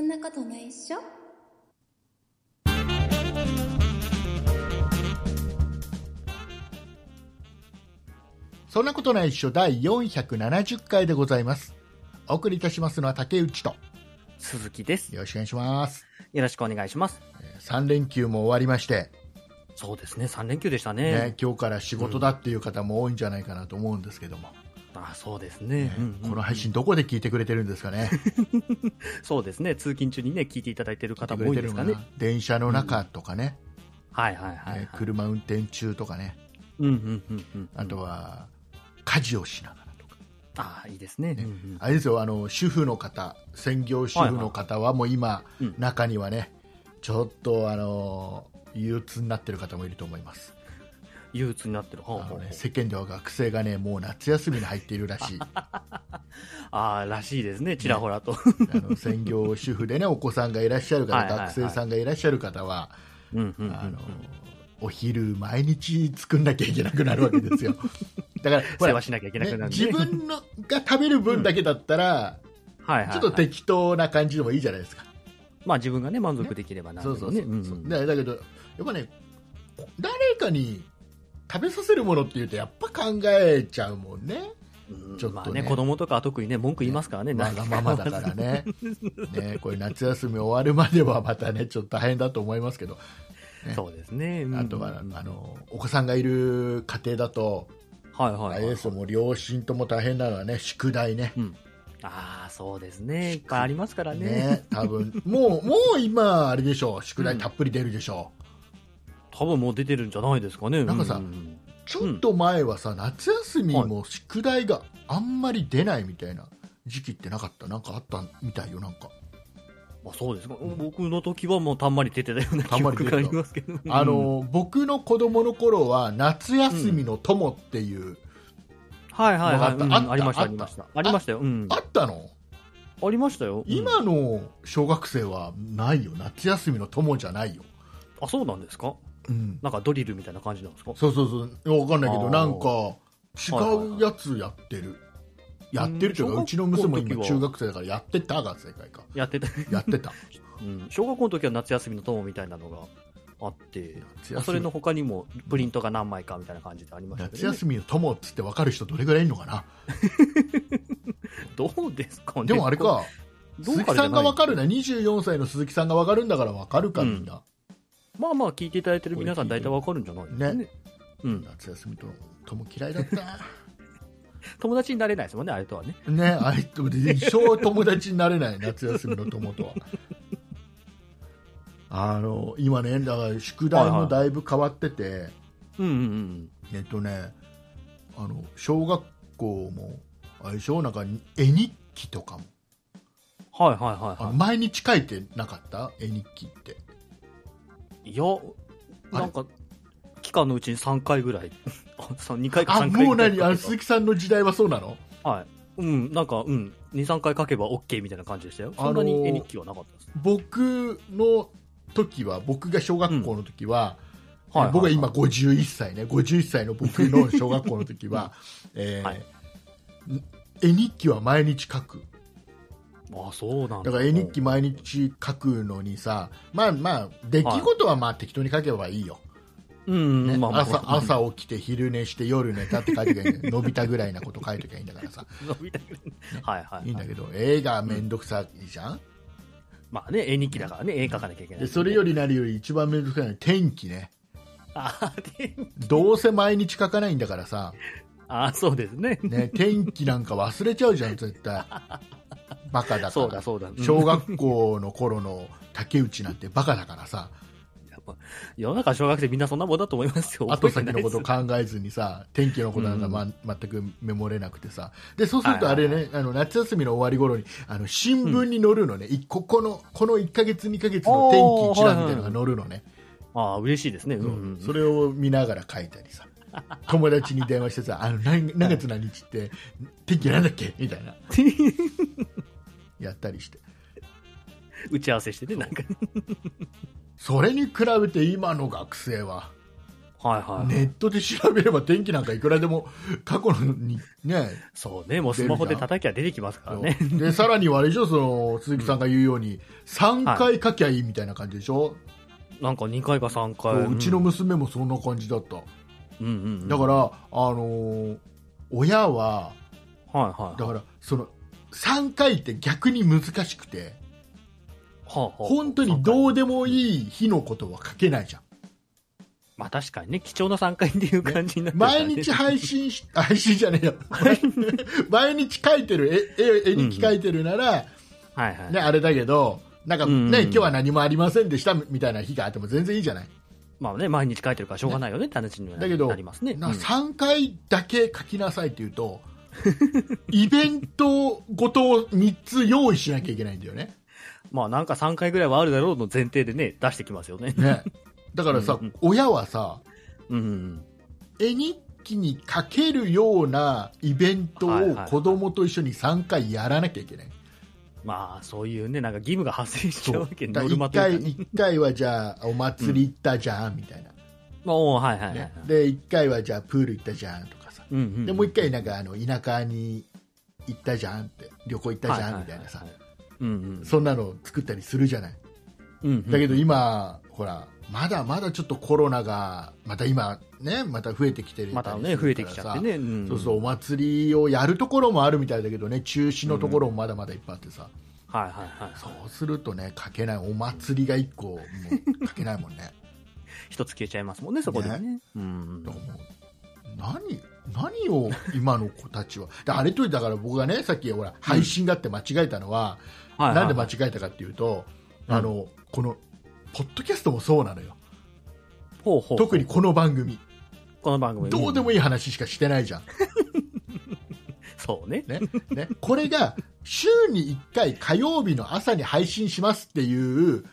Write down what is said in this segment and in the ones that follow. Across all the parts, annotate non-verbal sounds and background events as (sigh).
そんなことないっしょ？そんなことないっしょ第470回でございます。お送りいたしますのは竹内と。鈴木です。よろしくお願いします。よろしくお願いします。3連休も終わりまして、そうですね、3連休でしたね。ね、今日から仕事だっていう方も多いんじゃないかなと思うんですけども、あそうですね、ねうんうんうんこの配信どこで聞いてくれてるんですかね。(laughs) そうですね、通勤中にね、聞いていただいている方も多いですかねな。電車の中とかね、はいはいはい、はいね車運転中とかね、うんうんうんうん。あとは家事をしながらとか。ああ、いいですね。ねうんうんあれですよ、あの、主婦の方、専業主婦の方はもう今、うん中にはね、ちょっとあの、憂鬱になってる方もいると思います。憂鬱になってる。ほうあほね世間では学生がね、もう夏休みに入っているらしい。(laughs) ああ、らしいですね、ちらほらと。あの専業主婦でね、お子さんがいらっしゃる方、はいはいはい学生さんがいらっしゃる方は、お昼毎日作んなきゃいけなくなるわけですよ。(laughs) だから、世話しなきゃいけなくなるね自分のが食べる分だけだったら、はいはいはい、ちょっと適当な感じでもいいじゃないですか。まあ自分がね、満足できればなそうそうそう。んんだだけど、やっぱね、誰かに食べさせるものっていうと、やっぱ考えちゃうもんね。うんちょっとねまあね、子供とかは特にね、文句言いますからね、わがままだからね。(laughs) ね、これ夏休み終わるまではまたね、ちょっと大変だと思いますけど、ねそうですね。うんあとは、あの、お子さんがいる家庭だと、はいはい、はい。あれですよ、もう両親とも大変なのはね、宿題ね。うん。ああ、そうですね。いっぱいありますからね。ね、多分、もう、もう今、あれでしょう、宿題たっぷり出るでしょ多分もう出てるんじゃないですかね。なんかさううう。ちょっと前はさ、夏休みも宿題があんまり出ないみたいな時期ってなかったなんかあったみたいよ、なんか。あそうですか。僕の時はもうたんまり出てたような記憶がありますけど。あの、僕の子供の頃は、夏休みの友っていう、はいはいはい。うんありました、ありました。ありましたよ。うん。あったの？ありましたよ。うん今の小学生はないよ。夏休みの友じゃないよ。あ、そうなんですか？うん。なんかドリルみたいな感じなんですか？そうそうそう。わかんないけど、なんか、違うやつやってる。やってるというか、うちの娘も今中学生だからやってたが正解か。やってた。(laughs) やってた。(laughs) うん。小学校の時は夏休みの友みたいなのがあって、それの他にもプリントが何枚かみたいな感じでありましたね。夏休みの友っつって分かる人どれぐらいいるのかな？(laughs) どうですかね？でもあれか、鈴木さんが分かるな。24歳の鈴木さんが分かるんだから分かるか、みんな。まあまあ聞いていただいてる皆さん大体わかるんじゃないですかね。ねうん。夏休みと友嫌いだった。(laughs) 友達になれないですもんね、あれとはね。ね、あいつ一生友達になれない、夏休みの友とは。あの、今ね、だから宿題もだいぶ変わってて、うんうんうん。えっとね、あの、小学校も、あれでしょ？なんか、絵日記とかも。はいはいはいはあの毎日書いてなかった？絵日記って。い。いや、なんか、期間のうちに3回ぐらい。(laughs) あ、2回かあ、3回もうぐらい何？あの、鈴木さんの時代はそうなの？はい。うん、なんか、うん、2、3回書けば OK みたいな感じでしたよ。そんなに絵日記はなかったです。僕の時は、僕が小学校の時は、はいはい僕は今51歳ね、51歳の僕の小学校の時は、(laughs) えーはい絵日記は毎日書く。あ、そうなんだ。から絵日記毎日書くのにさ、まあまあ、出来事はまあ適当に書けばいいよ。うん、ねまあまあ、朝朝起きて昼寝して夜寝たって書いてきゃいいんだよ。(laughs) 伸びたぐらいなこと書いてきゃいいんだからさ。伸びたくない。はいはい。い。いんだけど絵がめんどくさいじゃん、まあね、絵日記だからね、絵描かなきゃいけない。でそれよりなるより一番めんどくさいのは天気ね。あでどうせ毎日書かないんだからさ、あ、そうですね。ね、天気なんか忘れちゃうじゃん絶対 (laughs) バカだから。そうだそうだ。うん。小学校の頃の竹内なんてバカだからさ。やっぱ世の中小学生みんなそんなもんだと思いますよ。後先のこと考えずにさ天気のことなんか、まう全くメモれなくてさ。でそうするとあれね、あの夏休みの終わり頃にあの新聞に載るのね、いここのこの1か月2か月の天気一覧みたいなのが載るのね、えてないですああ、嬉しいですね。うん。それを見ながら書いたりさ。友達に電話してさあの何何月何日って天気なんだっけ？みたいな (laughs) やったりして打ち合わせしてね、なんか。それに比べて今の学生ははいはい。ネットで調べれば天気なんかいくらでも過去のにねそうね、もうスマホで叩きゃ出てきますからね。でさらにはあれでしょその鈴木さんが言うように、3回書きゃいいみたいな感じでしょ、なんか2回か3回。うちの娘もそんな感じだった、うんうんうん。だから、あのー親ははいはい。だからその3回って逆に難しくてはあはあ本当にどうでもいい日のことは書けないじゃんまあ確かにね、貴重な3回っていう感じになってね毎日配信し、(laughs) 配信じゃねえよ。(laughs) 毎日書いてる、絵、絵絵日記書いてるなら、はいはい。ね、あれだけど、なんかね、うんうん今日は何もありませんでしたみたいな日があっても全然いいじゃない。まあね、毎日書いてるからしょうがないよねって話にはだけどなりますね。なうん3回だけ書きなさいって言うと、イベントごとを3つ用意しなきゃいけないんだよね。まあなんか3回ぐらいはあるだろうの前提でね、出してきますよね。ね。だからさ、うんうん親はさ、うんうん。絵日記に書けるようなイベントをはいはいはい子供と一緒に3回やらなきゃいけない。まあそういうね、なんか義務が発生しちゃうわけ、だノルマ1回。一回はじゃあお祭り行ったじゃんみたいな、まあおーはいはいはいはいね。で1回はじゃあプール行ったじゃんとかさ、うんうん。でもう1回なんかあの田舎に行ったじゃんって旅行行ったじゃんはみたいなさ。そんなのを作ったりするじゃない？うんうんだけど今ほらまだまだちょっとコロナがまた今ねまた増えてきてるまたね、増えてきちゃってね。ん。そうそうお祭りをやるところもあるみたいだけどね中止のところもまだまだいっぱいあってさ、はいはいはい。そうするとね書けないお祭りが1個もう書けないもんね。(laughs) 一つ消えちゃいますもんね、そこでね。うん。何？何を今の子たちはであれとだから僕がねさっきほら配信がって間違えたのは、はいはいなんで間違えたかっていうと、うんあのこのポッドキャストもそうなのよほうほう。特にこの番組この番組。どうでもいい。いい話しかしてないじゃん、(laughs) そうね。ねね、これが週に1回火曜日の朝に配信しますっていう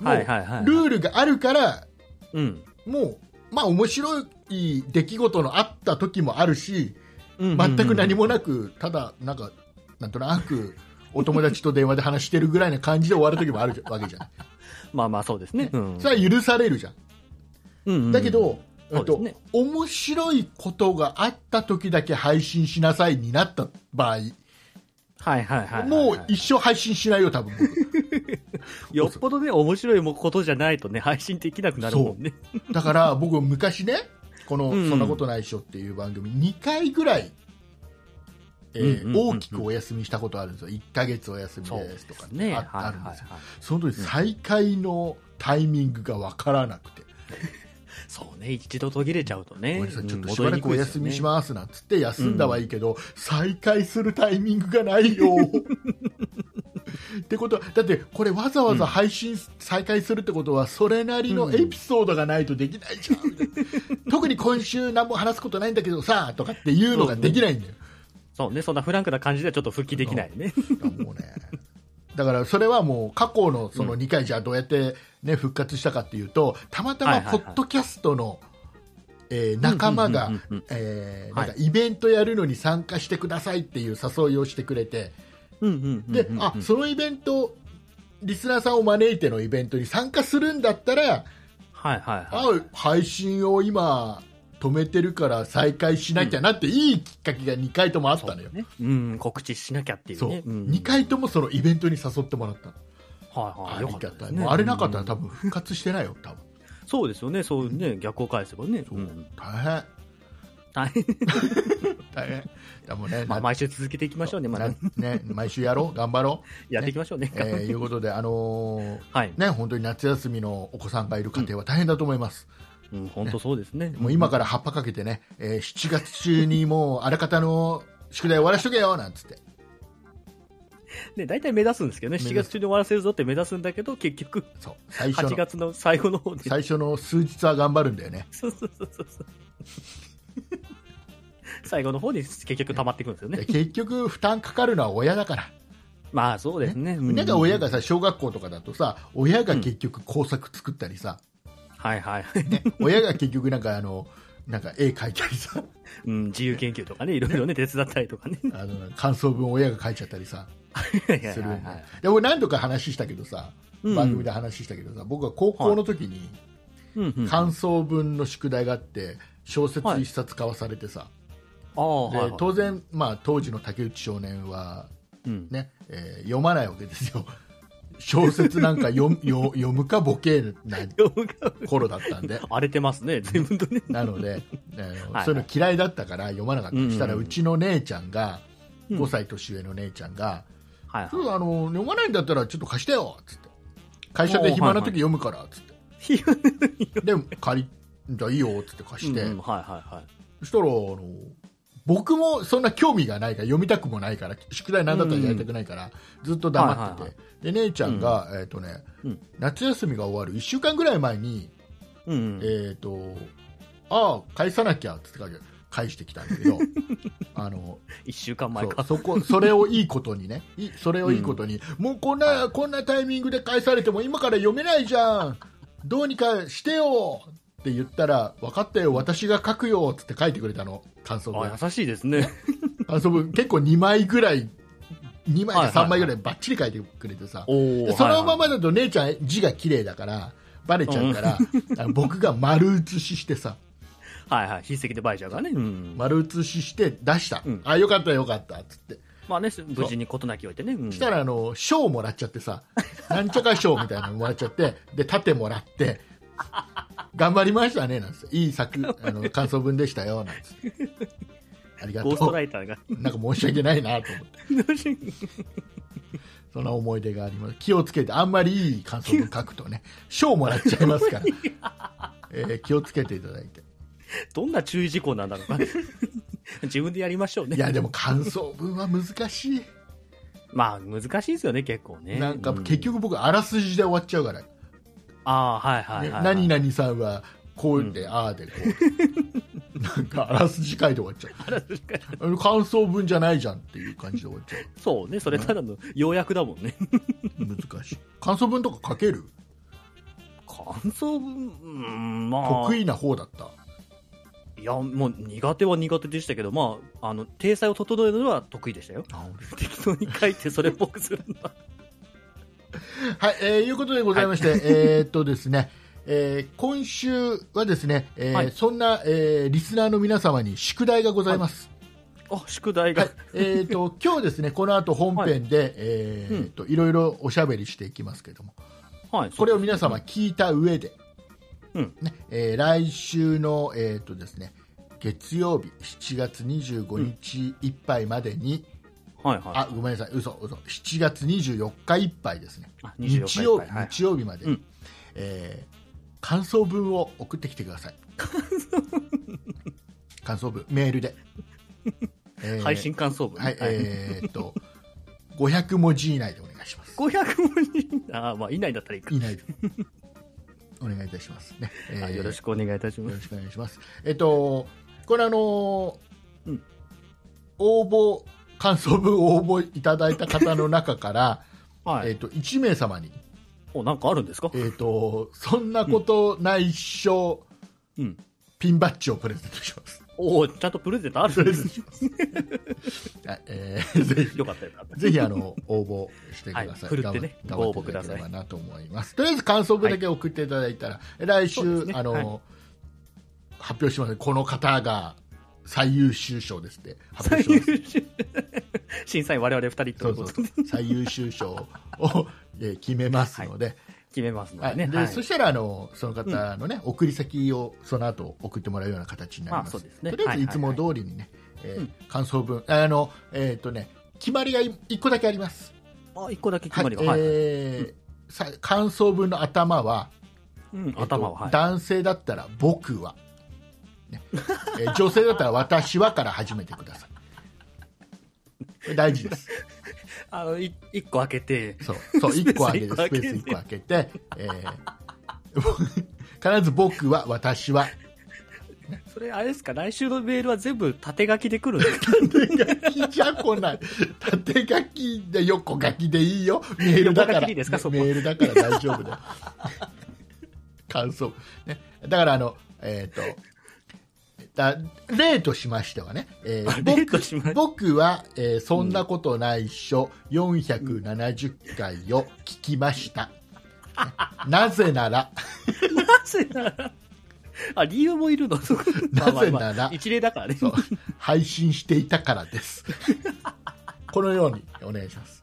もうはいはいはい。ルールがあるからうん。もうまあ面白い出来事のあった時もあるし全全く何もなく、ただ、なんか、なんとなく、お友達と電話で話してるぐらいな感じで終わる時もあるわけじゃない。(laughs) まあまあそうですね。うん。それは許されるじゃん。うんうんだけ、ど、えっとね面白いことがあった時だけ配信しなさいになった場合、はいはいはいはい。もう一生配信しないよ、多分僕。(laughs) よっぽどね、面白いことじゃないとね、配信できなくなるもんね。だから僕、昔ね、この、うんそんなことないっしょっていう番組、2回ぐらい、大きくお休みしたことあるんですよ。1ヶ月お休みですとかね。あ,、はいあるんですよ。その時再開のタイミングがわからなくて、(laughs) そうね、一度途切れちゃうとね。ちょっとうんしばらくお休みしますなんつって休んだはいいけど、う再開するタイミングがないよ。(laughs) ってことはだってこれわざわざ配信再開するってことはそれなりのエピソードがないとできないじゃん、みたいな特に今週何も話すことないんだけどさとかっていうのができないんだよ、そうね、そんなフランクな感じではちょっと復帰できないね。もうね。だからそれはもう過去のその2回じゃあどうやって、ね、復活したかっていうとたまたまポッドキャストの、えー仲間がうんうんうんうんえないんかイベントやるのに参加してくださいっていう誘いをしてくれてうんうんうんうんであそのイベントリスナーさんを招いてのイベントに参加するんだったらはいはいはい。あ配信を今止めてるから再開しなきゃなっていいきっかけが2回ともあったのよ。ね。うん、告知しなきゃっていうそうね。うん2回ともそのイベントに誘ってもらったのはいはい。よありがたい、ね。あれなかったらうん多分復活してないよ、多分そうですよね、そうね、逆を返せばね。そううん大変、大変。大変、でもね、まあ、な毎週続けていきましょうね、まだなね毎週やろう、頑張ろう、やっていきましょうね。えーいうことで、あのーはい。ね、本当に夏休みのお子さんがいる家庭は大変だと思います、うん、本当そうですね。もう今から葉っぱかけてね、えー7月中にもうあらかたの宿題終わらしとけよなんつって、ね、大体目指すんですけどね、7目指す月中に終わらせるぞって目指すんだけど、結局、そう最初8の月の最後の方で。最初の数日は頑張るんだよね。そうそうそうそう。(laughs) 最後の方に結局溜まっていくんですよね。で結局、負担かかるのは親だから、まあそうですね。うなんか親がさ小学校とかだとさ親が結局工作作ったりさ、はいはい。親が結局なんかあのなんか絵描いたりさ。うん、自由研究とかね、いろいろね、手伝ったりとかね。あの感想文を親が書いちゃったりさ。するんはいでで俺何度か話したけどさうん。番組で話したけどさ、僕は高校の時に、うんうん。あ感想文の宿題があって小説一冊買わされてさ、あ、はいはい。で当然、まあ、当時の竹内少年は、うん。ねえー読まないわけですよ。小説なんか読 (laughs) よ読むかボケな頃だったんで。荒れてますね、全部とね。なので、(laughs) あのはいそういうの嫌いだったから読まなかった、うんうんうん。したらうちの姉ちゃんがうん。5歳年上の姉ちゃんが、はいはい。ちょっとあの読まないんだったらちょっと貸してよっつって。会社で暇な時読むからっつって、で借りじゃあいいよって貸して、うんうんはいはいはい。そしたらあの僕もそんな興味がないから読みたくもないから宿題なんだったらやりたくないから、ずっと黙ってて、はいはいはい。で姉ちゃんが、えっ、とね、うん。夏休みが終わる1週間ぐらい前に、うんうん。えっ、とああ返さなきゃっつって返してきたんだけど (laughs) あの一週間前か。そこそれをいいことにねいそれをいいことに、もうこんなこんなタイミングで返されても今から読めないじゃん。どうにかしてよって言ったら分かったよ私が書くよっつって書いてくれたの感想文あ、優しいですね。(laughs) 感想文結構2枚ぐらい2枚かはいはいはい3枚ぐらいばっちり書いてくれてさ。そのままはいだと姉ちゃん字が綺麗だからバレちゃうから、(laughs) あの僕が丸写ししてさはいはい。筆跡でバレちゃうからね。うん。丸写しして出した、うんあよかったよかったっつってまあね、無事に事なきを置いてね。うんしたらあの賞もらっちゃってさなんちゃか賞みたいなのもらっちゃってで盾もらって頑張りましたねなんいい作 (laughs) あの感想文でしたよなんつって。ありがとゴーストうライターが。なんか申し訳ないなと思って。(laughs) そんな思い出があります。気をつけてあんまりいい感想文書くとね賞もらっちゃいますから、(laughs) えー気をつけていただいて。どんな注意事項なんだろうか。自分でやりましょうね。いやでも感想文は難しい、まあ、難しいですよね、結構ね。なんかう結局僕あらすじで終わっちゃうから、ああ、はいはいねはい。何々さんはこうで、ああでこうなんかあらすじ書いて終わっちゃうあの感想文じゃないじゃんっていう感じで終わっちゃそうね、それただの要約だもんね。う難しい感想文とか書ける？感想文、うん、まあ。得意な方だった？いや、もう苦手は苦手でしたけど、まあ、あの、体裁を整えるのは得意でしたよ。あ適当に書いてそれっぽくするんだ。(laughs) はい、えーいうことでございまして、えーっとですね、えー今週はですね、えーはい。そんな、えーリスナーの皆様に宿題がございます。あ、宿題が。はい。、えーっと (laughs) 今日ですね、この後本編で、えーっといろいろおしゃべりしていきますけども、はい。これを皆様聞いた上で、うん。ねえー来週の、えーっとですね、月曜日7月25日いっぱいまでに、はいはい。あごめんなさい、嘘嘘7月24日いっぱいですね。あ、24日曜日、曜日までに、うんえー感想文を送ってきてください。(laughs) 感想文、メールで。えー配信感想文。はい、えーっと、500文字以内でお願いします。500文字。あまあ、以内だったらいいか。以内で。お願いいたしますね。(laughs) えーあよろしくお願いいたします。よろしくお願いします。えっと、これあのーうん応募、感想文を応募いただいた方の中から、(laughs) はい。えっと、1名様に、お、なんかあるんですか？えっ、と、そんなことないっしょ、うん。ピンバッジをプレゼントします。おおちゃんとプレゼントあるプレんですゼントします。(laughs) はいえーぜひ、よかったよ。ぜひあの応募してください。はいってねご応募頑張っていただければくだなと思います。とりあえず感想文だけ送っていただいたら、来週、そうですねあの、はい発表します。この方が最優秀賞ですって発表します。(laughs) 審査員我々二人とそそいううことでう最優秀賞を (laughs) えー決めますので、決めますのはいでね。はいでそしたらあのその方のね、送り先をその後送ってもらうような形になります。あそうですねとりあえずいつも通りにね、えー感想文あのえっ、とね決まりが一個だけあります。あ、一個だけ決まりが。はいはい。えーさ感想文の頭は、うんえっと頭は、はい。男性だったら僕は、ねえー女性だったら私はから始めてください。大事です。あの、い一個開けて、そう、そう、1個開けて、スペース1個開けて、えー必ず僕は、私は、それあれですか、来週のメールは全部縦書きで来るんですか縦書きじゃ来ない。縦書きで横書きでいいよ。メールだから。横書きでいいですか？そこメールだから大丈夫だよ。感想。ね。だから、あの、えっ、と、だ例としましてはね、えーあ例としまして僕は、えーそんなことないっしょ、470回を聞きました。なぜなら、なぜなら、あ、理由もいるの？(laughs) なぜなら一例だからね。配信していたからです。このようにお願いします。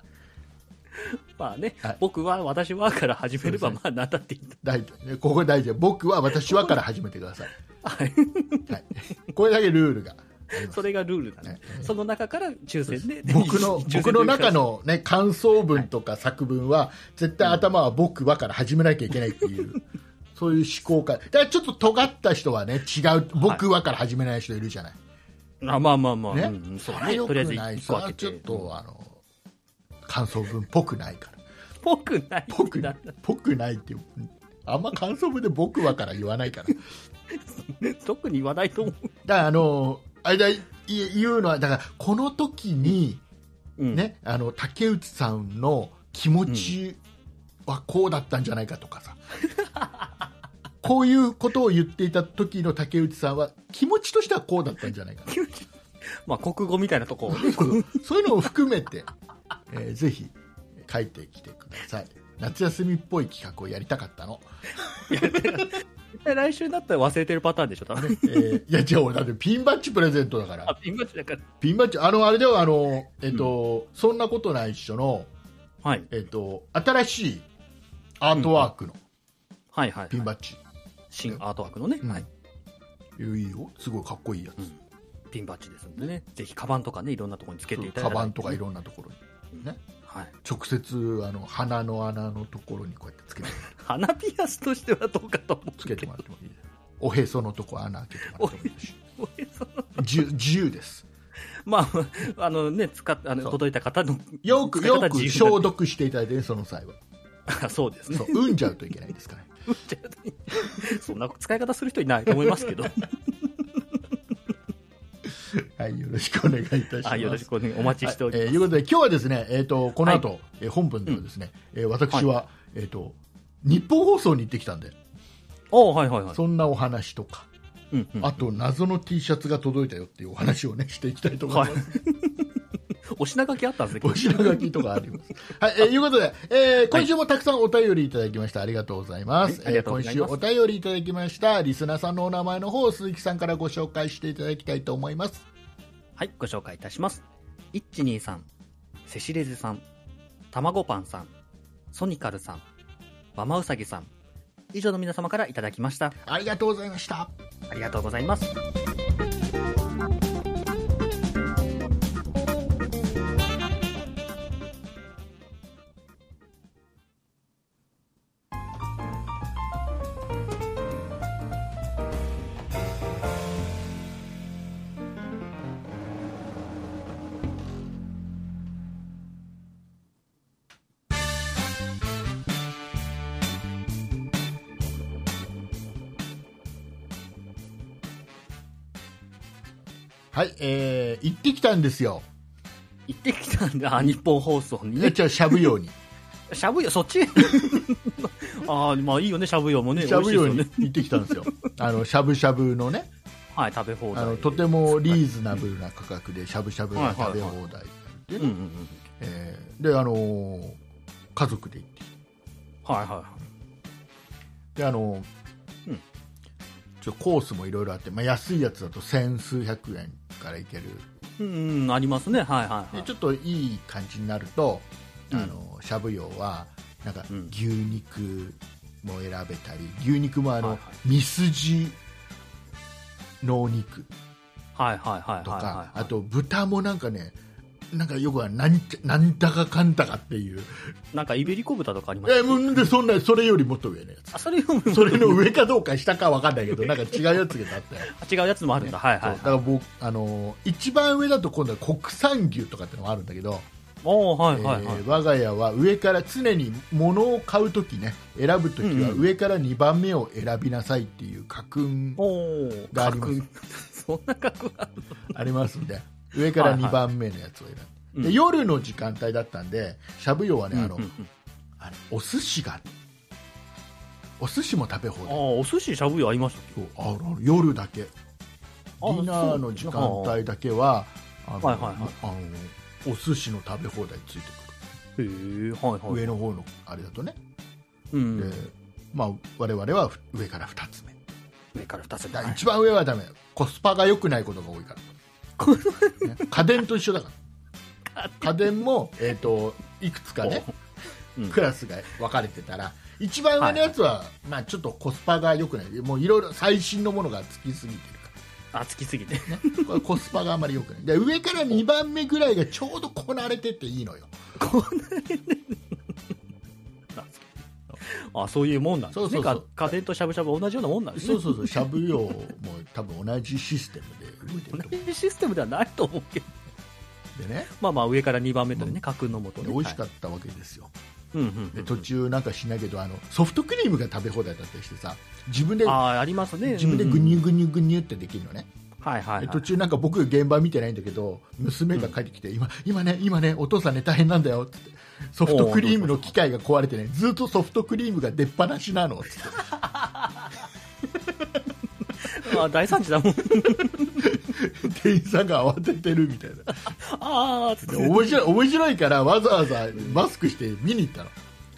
まあね、はい僕は、私はから始めれば、まあ、なんだっていいんだ。ここ大事僕は私はから始めてください。はい。はい、これだけルールがそれがルールだね。ね。その中から抽選で。僕の僕の中の、ね、感想文とか作文は、絶対頭は僕はから始めなきゃいけないっていう、(laughs) そういう思考か、だからちょっと尖った人はね、違う、僕はから始めない人いるじゃない、あまあまあまあ、ね。うんうん、それよとりあえずくない、一個開けて。それはちょっと、あの感想文っぽくないから、(laughs) ぽくない。ぽくなぽくないって、あんま感想文で僕はから言わないから、(laughs) 特に言わないと思う。ら、あのあれだい言うのは、だから、この時に、うん、ね、あの竹内さんの気持ちはこうだったんじゃないかとかさ、(laughs) こういうことを言っていた時の竹内さんは気持ちとしてはこうだったんじゃないかな (laughs) まあ、国語みたいなとこ。そういうのを含めて、えーぜひ書いてきてください。夏休みっぽい企画をやりたかったの、来週になったら忘れてるパターンでしょ、多分。えーいや違う俺だってピンバッジプレゼントだかあら、ピンバッジだから。ピンバッジあのあれではあの、えっとそんなことないっしょの、はい。えっと新しいアートワークのはいはい、ピンバッジ、新アートワークのね、うんはい。いいよすごいかっこいいやつ、うんピンバッジですんでね。ぜひ、カバンとかね、いろんなところにつけていただカいて。バンとかいろんなところにねはい。直接あの鼻の穴のところにこうやってつけて。(laughs) 鼻ピアスとしてはどうかと思うつけてもらってもいいおへそのとこ穴開けてもらってもいいしおへそ自由自由です。まあ、あのね、使っあの届いた方の。よくよく消毒していただいてねその際は。あそうですね。そ。う産んじゃうといけないですからそんな使い方する人いないと思いますけど。(laughs) はいよろしくお願いいたします。はい、よろしくお願い、お待ちしております。はいえーいうことで今日はですね、えー、とこの後、えー本文ではですね、えー私は、えー、と日本放送に行ってきたんで。おはいはいはい。そんなお話とか。うんうん、あと謎の T シャツが届いたよっていうお話をねしていきたいと思います、お品書きあったんですね、お品書きとかあります。(laughs) はい、えーいうことで、えー今週もたくさんお便りいただきました。ありがとうございます。はいありがとうございますえー今週お便りいただきました、リスナーさんのお名前の方を鈴木さんからご紹介していただきたいと思います。はい、ご紹介いたします。123、セシレズさん、たまごパンさん、ソニカルさん、ママウサギさん、以上の皆様からいただきました。ありがとうございました。ありがとうございます。はい、えー、行ってきたんですよ。行ってきたんだ、あ日本放送にね。じゃあ、しゃぶ用に。(laughs) しゃぶよ、そっち？(laughs) ああ、まあいいよね、しゃぶよもね。しゃぶ用に。行ってきたんですよ。あの、しゃぶしゃぶのね、はい、食べ放題。あの、とてもリーズナブルな価格でしゃぶしゃぶが食べ放題で、で、あのー家族で行ってはいはいはい。であの、うんちょコースもいろいろあって、まあ、安いやつだと千数百円からいけるうん、うん、ありますね。はいはいはい。でちょっといい感じになると、うんあのしゃぶ用はなんかうん牛肉も選べたり牛肉もあの、はいはミスジのお肉はいはいはいとか、はいはい。あと豚もなんかねなんかよくはなんなんだかかんだかっていう、なんかイベリコ豚とかありますえでそんなそれよりもっと上のやあ、それよつそれの上かどうか下かわかんないけどなんか違うやつが (laughs) あったよ違うやつもあるんだ。はいはいはい。そうだから僕あの一番上だと今度は国産牛とかってのもあるんだけど、おーはいはいはい。えー。我が家は上から常に物を買うときね選ぶときはうんうん。上から2番目を選びなさいっていう家訓があります。格 (laughs) そんな格好あるありますんで上から2番目のやつを選んで。夜の時間帯だったんでしゃぶ用はね、あのうんうんうん。あれお寿司がお寿司も食べ放題。ああ、お寿司しゃぶよありましたあ夜だけ。デあィナーの時間帯だけはあの、はいはいはい。あのお寿司の食べ放題ついてくる。へえ、はいはい。上の方のあれだとね。うん。でまあ、我々は上から2つ目。上から二つ目。一番上はダメ。コスパが良くないことが多いから、ね家電と一緒だから。家電も、えー、といくつかねうん。クラスが分かれてたら一番上のやつは、まあ、ちょっとコスパが良くない。もういろいろ最新のものがつきすぎてるかあ、つきすぎて。らこれコスパがあまり良くない。で上から2番目ぐらいがちょうどこなれてていいのよあ、そういうもんなんですね。そうそう家電としゃぶしゃぶ同じようなもんなんですね。そうそうそうしゃぶ用も多分同じシステムで動いてると思同じシステムではないと思うけど。うんでねまあまあ上から2番目とね、架空のもとね。で美味しかっったわけですよ、た。うんうんうん。で途中なんかしないけどあのソフトクリームが食べ放題だったりしてさ自分でああ、ありますね。自分でグニュグニュグニュってできるのね、うんはいはいはい。で途中なんか僕現場見てないんだけど娘が帰ってきて、今今ね今ねお父さんね大変なんだよってソフトクリームの機械が壊れてねずっとソフトクリームが出っ放しなの。っ (laughs) てあ大惨事だもん。店員さんが慌ててるみたいな。(laughs) ああ、面白い面白いからわざわざマスクして見に行ったの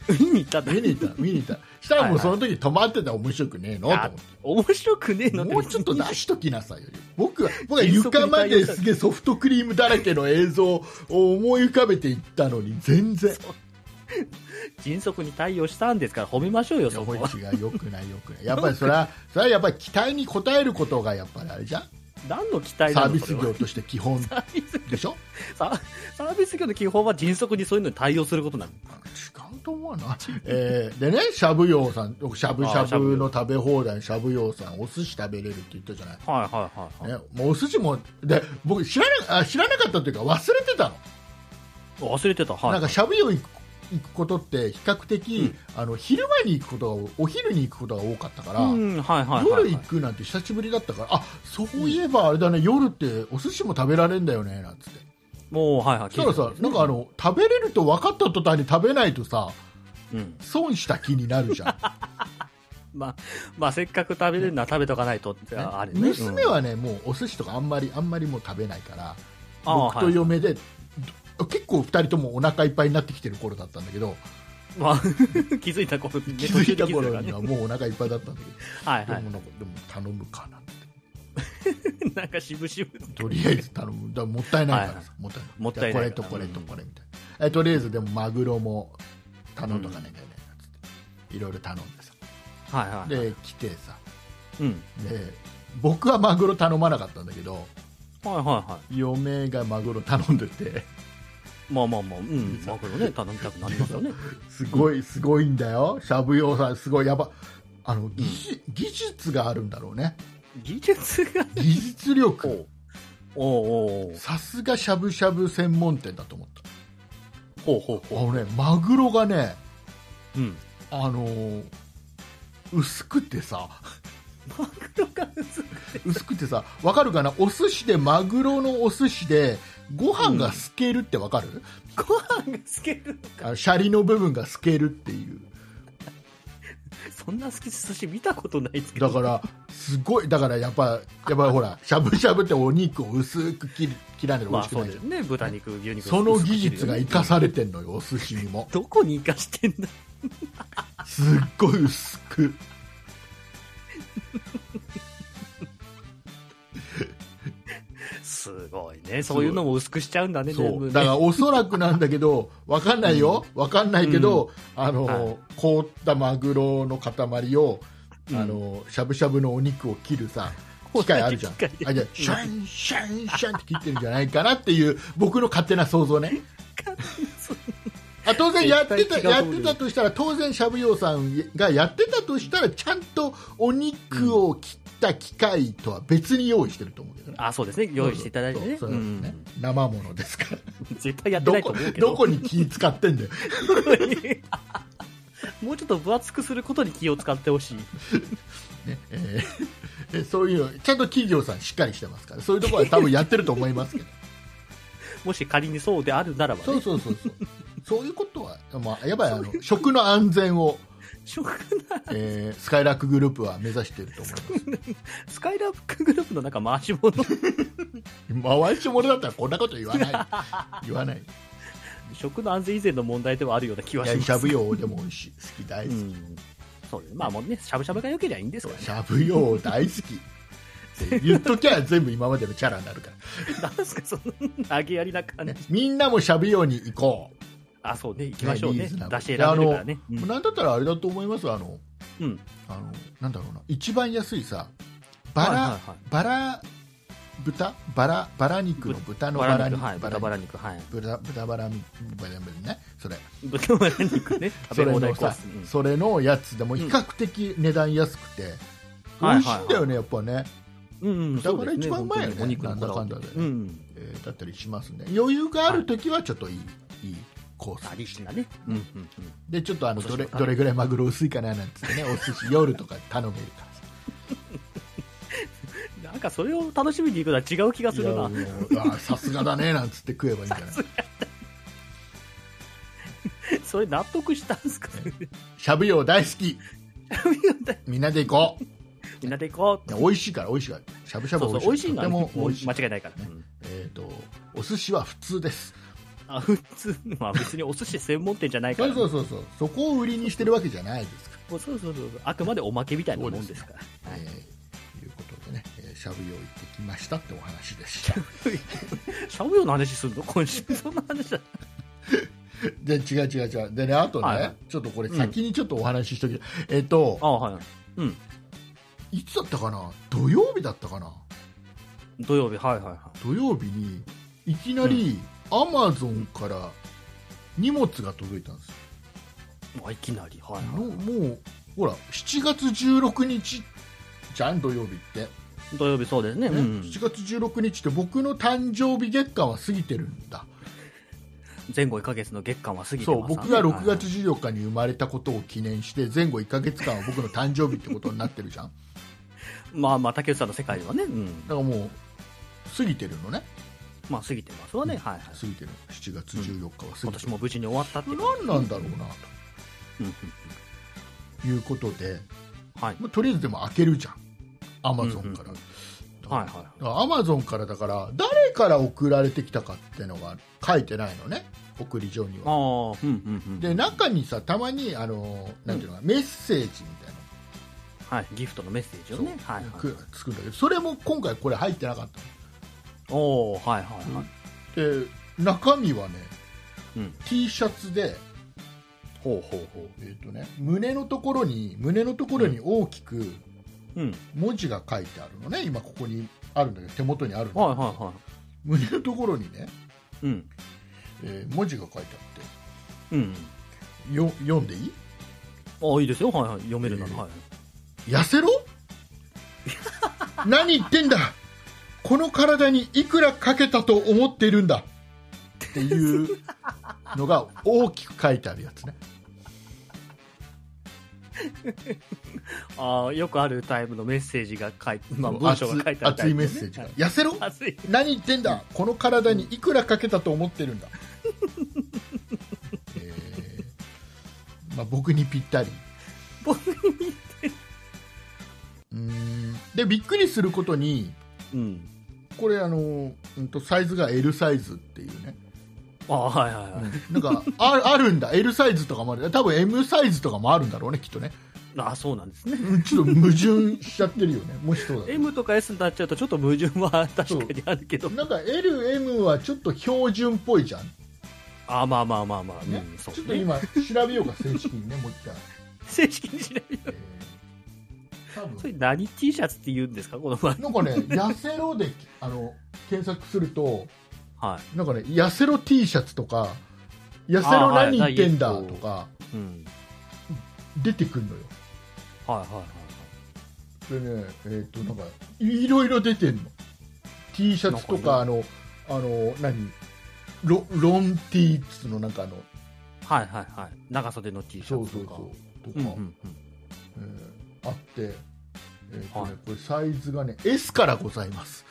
見に行ったんだ。見に行った見に行った。したらもうその時止まってたら面白くねえの？と思あって面白くねえの？もうちょっと出しときなさいよ。僕は (laughs) 僕は床まですげえソフトクリームだらけの映像を思い浮かべていったのに全然。(laughs) 迅速に対応したんですから褒めましょうよ、そこは。違うよくないよくない。やっぱりそれはそれはやっぱり期待に応えることがやっぱりあれじゃん何の期待サービス業として基本でしょ？ササービス業の基本は迅速にそういうのに対応することなの。違うと思うな、(laughs) えーでねしゃぶ用さんしゃぶしゃぶの食べ放題しゃぶ用さんお寿司食べれるって言ったじゃない？はいはいはいはい。ね、もうお寿司もで僕知らなあ知らなかったというか忘れてたの、忘れてた。はい。なんかしゃぶ用行く行くことって比較的、あの昼間に行くことがお昼に行くことが多かったから、うん、はいはいはい、はい。夜行くなんて久しぶりだったからあそういえばあれだね、夜ってお寿司も食べられるんだよねなんつってもう、はいはい。そしたらさなんかあの食べれると分かった途端に食べないとさうん。損した気になるじゃん、(laughs) まあ、まあ、せっかく食べれるのは食べとかないとって、ねあれね。娘はね、もうお寿司とかあんまりあんまりもう食べないから僕と嫁で、結構2人ともお腹いっぱいになってきてる頃だったんだけど。うん、まあ、(laughs) 気づいた頃にね。気づいた頃にはもうお腹いっぱいだったんだけど、はいはい。でも。なんかでも頼むかなって。(laughs) なんか渋々。とりあえず頼む。だもったいないからさ、はいもったいない。もったいないこれとこれとこれみたいな、えとりあえずでもマグロも頼んどかなきゃいけないなって。いろいろ頼んでさ。はいはい。で来てさ。うん。で僕はマグロ頼まなかったんだけど。はいはいは嫁がマグロ頼んでて。い。まあまあまあ、うん。マグロね、頼みたくなりますよね。(laughs) すごいすごいんだよ。しゃぶ用さんすごいやばあの技,、技術があるんだろうね。技術が？技術力。おうおさすがしゃぶしゃぶ専門店だと思っほうほうたあのねマグロがねうん。あのー薄くてさ。(laughs) マグロが薄く薄くてさわかるかな？お寿司でマグロのお寿司でご飯が透けるってわかる、ご飯が透ける。あのシャリの部分が透けるっていうそんな好き寿司見たことないですけど。だからすごいだからやっぱやっぱほらしゃぶしゃぶってお肉を薄く切る切らないと美まあ味しくないじゃん、そうですね。豚肉、牛肉。その技術が生かされてんのよお寿司にもどこに生かしてんだ？すっごい薄くすごいね。そういうのも薄くしちゃうんだね、そ全部ね。うだからおそらくなんだけど (laughs) わかんないよ、わかんないけど、あの、はい。凍ったマグロの塊を、うん。あのしゃぶしゃぶのお肉を切るさ機械あるじゃん。あじゃあ (laughs) シャンシャンシャンって切ってるんじゃないかなっていう僕の勝手な想像ね。あ当然やってたやってたとしたら当然しゃぶ用さんがやってたとしたらちゃんとお肉を切った機械とは別に用意してると思うけどね、あ、そうですね。用意していただいてね。そうそうそうね生ものですからうん絶対やってないとどこ思うけど。どこに気使ってんだよ (laughs) もうちょっと分厚くすることに気を使ってほしい。(laughs) ねえーでそういうのちゃんと企業さんしっかりしてますからそういうところは多分やってると思いますけど (laughs) もし仮にそうであるならばそうね。そうそうそうそういうことは、まあ、やっぱりあの食の安全を、食なえースカイラックグループは目指していると思いスカイラックグループの中回し物。ます回し物だったらこんなこと言わない (laughs) 言わない食の安全以前の問題ではあるような気はいしやます。しゃぶ用でも美味しい好き大好き、うん。そうですね。まあもうね、しゃぶしゃぶが良ければいいんですからね。しゃぶ用大好き言っときゃ全部今までのチャラになるから (laughs) なんですか、その、投げやりな感じ。ねみんなもしゃぶ用に行こあ、そうね、行きましょうね。ね出し選べるからね。うう、ん。なんだったらあれだと思います。あのうん。あのなんだろうな。一番安いさバラ、はいはいはい。バラ豚？バラバラ肉の豚のババラ肉。ラ肉、はい。バ豚バラ肉、はい。豚豚バラ肉。バラ肉ね。それ。豚バラ肉ね。(laughs) 食それのさ。うん。それのやつでも比較的値段安くて、美はい味しいんだよねやっぱね、うんうん、豚バラ一番うまいよね。お肉なんだかんだでうん。えーだったりしますね。余裕がある時はちょっといい,、い、いコースあ、リッチなね。うんうんうん。でちょっとあのどれどれぐらいマグロ薄いかななんつってね (laughs) お寿司夜とか頼めるから。(laughs) なんかそれを楽しみに行くのは違う気がするな。さすがだねなんつって食えばいいんじゃない？(laughs) それ納得したんですか？しゃぶ用大好き。みんなで行こう。いみんなで行こう。や美味しいから美味しいから。しゃぶしゃぶそうそう、美味しいのはとても美味しい。間違いないから。ねうん。えー、とお寿司は普通ですあ、普通、まあ別にお寿司専門店じゃないから。そうそうそうそう。そこを売りにしてるわけじゃないですかもうそうそうそう。そう。あくまでおまけみたいなもんですから。ら、えー、いうことでね、えーしゃぶ用行ってきましたってお話でした。(laughs) しゃぶ用の話するの今週。そんな話だ。(laughs) で違う違う違う。でねあとね、はいはい。ちょっとこれ先にちょっとお話ししとき、えっ、とあはい。うん。いつだったかな？土曜日だったかな？土曜日、はいはいは土曜日にいきなりアマゾンから荷物が届いたんですよ、い。まあいきなり、はいのはもうほら7月16日じゃん土曜日って、い。土曜日そうですね。ねうん。7月16日って僕の誕生日月間は過ぎてるんだ前後1ヶ月の月間は過ぎてそうます僕が6月14日に生まれたことを記念して前後1ヶ月間は僕の誕生日ってことになってるじゃん (laughs) まあまあ、竹内さんの世界ではね。うん。だからもう過ぎてるのねまあ過ぎてますわね。はいはい。過ぎてる7月14日は過ぎてる、今年も無事に終わったって。何なんだろうなうんうんということで、はい。まあとりあえずでも開けるじゃんアマゾンから、はいはい。だからアマゾンからだから誰から送られてきたかっていうのが書いてないのね送り状にああ、はうんうんうん。で中にさたまにあのなんていうのかな、メッセージみたいなはい。ギフトのメッセージをね。はいはい。くつくんだけどそれも今回これ入ってなかったおおはいはいはい。ので中身はねうん。T シャツで、ほうほうほえーとね、胸のところに胸のところに大きくう。うん。文字が書いてあるのね今ここにあるんだけど手元にあるんだけど、はいはいはい。胸のところにね、うん。えー文字が書いてあうん。ってよ読んでいい？ああ、いいですよ。はいはい。読めるなら。えーはい。痩せろ？(laughs) 何言ってんだ？この体にいくらかけたと思っているんだ。っていうのが大きく書いてあるやつね。(laughs) ああ、よくあるタイプのメッセージが書いて、まあ文章が書いてあるタ熱いメッセージが、痩せろ。熱い。何言ってんだ。この体にいくらかけたと思ってるんだ、(laughs) えーまあ、僕にぴったり。僕うーん。でびっくりすることにうん。これあの、うんとサイズが L サイズっていうね。ああ、はいはいはい。なんかああるんだ。L サイズとかもある。多分 M サイズとかもあるんだろうねきっとね。ああ、そうなんですね。うんちょっと矛盾しちゃってるよね。(laughs) もしそうだと。M とか S になっちゃうとちょっと矛盾は確かにあるけど。なんか LM はちょっと標準っぽいじゃん、ねああ、まあまあまあまあ。うん、そうね。ちょっと今調べようか正式にねもう一回、(laughs) 正式にしないえー多そ分れ何 T シャツって言うんですか？この前。なんかね痩せろであの検索するとはい。なんかね痩せろ T シャツとか痩せろ何言ってんだとかうん。出てくるのよはいはいはい。でねえっ、となんかいろいろ出てんの T シャツとかあのあの何？ロロン T っつうのなんかあのはいはいはい。長袖の T シそうャツとか。そうそうとか、うんうんうん。えーあって、えーとねはい。これサイズがね S からございます。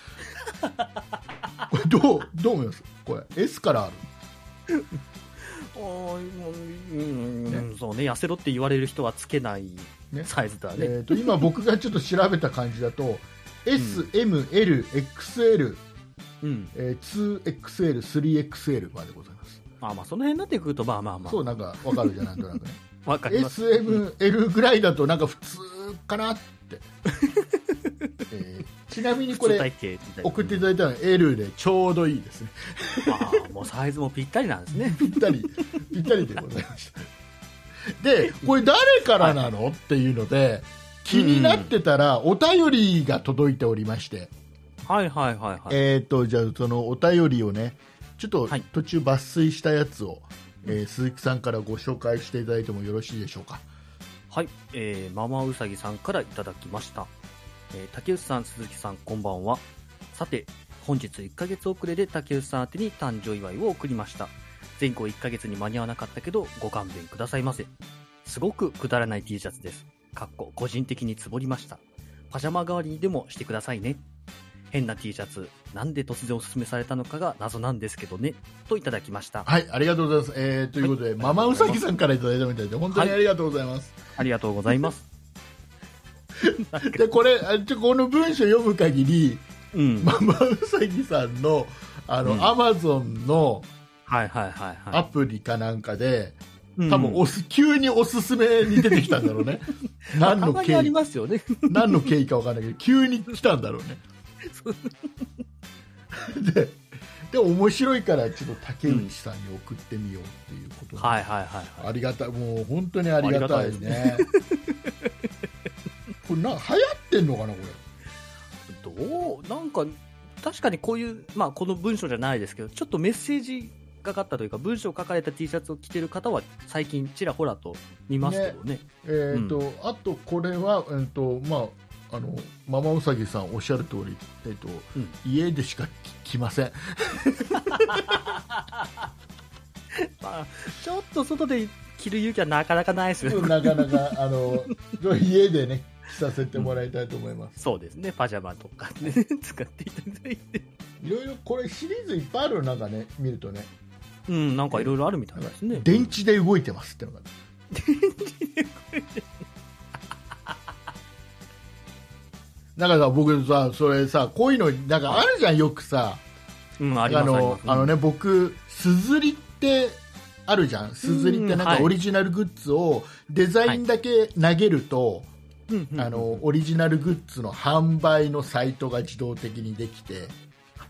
これどうどう思います？これ S からある。あーもううんうんそうね、痩せろって言われる人はつけないね。サイズだね。えー、と今僕がちょっと調べた感じだと SMLXL、うん。えー 2XL3XL までございます。まあまあ、その辺になってくると、まあまあまあ。そうなんかわかるじゃんなんとなくね。(laughs) わかります。SML ぐらいだとなんか普通かなって、(laughs) えーちなみにこれ送っていただいたのは L でちょうどいいですね。ああ、もうサイズもぴったりなんですね。ぴったりぴったりでございました。でこれ誰からなのっていうので気になってたらお便りが届いておりまして、はいはいはいはい。えっ、とじゃあそのお便りをねちょっとはい。途中抜粋したやつを、えー鈴木さんからご紹介していただいてもよろしいでしょうかはい、えー、ママウサギさんからいただきました。えー竹内さん、鈴木さん、こんばんは。さて、本日1ヶ月遅れで竹内さん宛てに誕生祝いを送りました。前後1ヶ月に間に合わなかったけど、ご勘弁くださいませ。すごくくだらない T シャツです。かっこ、個人的につぼりました。パジャマ代わりにでもしてくださいね。変な T シャツ、なんで突然おすすめされたのかが謎なんですけどね。といただきました。はいありがとうございます、えーということで、はいママウサギさんからいただいたみたいで本当にありがとうございます、ありがとうございます。(laughs) でこれあちょこの文章読む限りうん。ママウサギさんのあの、うんアマゾンのはいはいはいアはプリかなんかで、い。多分おす急におすすめに出てきたんだろうね (laughs) 何の経緯？ますよね。何の経緯か分かんないけど急に来たんだろうね (laughs) でで面白いからちょっと竹内さんに送ってみようっていうこと。で、はいはいはいはい。ありがたい。もう本当にありがたいね。(laughs) これな流行ってんのかなこどう？なんか、確かにこういう、まあこの文章じゃないですけど、ちょっとメッセージがかったというか、文章書かれた T シャツを着てる方は最近ちらほらと見ますけどね。れえっ、と、あとこれはえっ、とまああのママウサギさんおっしゃる通りえっ、と、うん。家でしか着着ません。(laughs) まあ、ちょっと外で着る勇気はなかなかないですよね。なかなかあの (laughs) 家でね着させてもらいたいと思います、そうですね、パジャマとかね、使っていただいて。いろいろこれシリーズいっぱいあるのなんかね見るとね。うん、なんかいろいろあるみたいですね。電池で動いてますってのが (laughs) だからさ僕さそれさこういうのなんかあるじゃんよくさ。うん、あの。あのね僕すずりってあるじゃん。すずりってなんかオリジナルグッズをデザインだけ投げると、うん、うんあのオリジナルグッズの販売のサイトが自動的にできて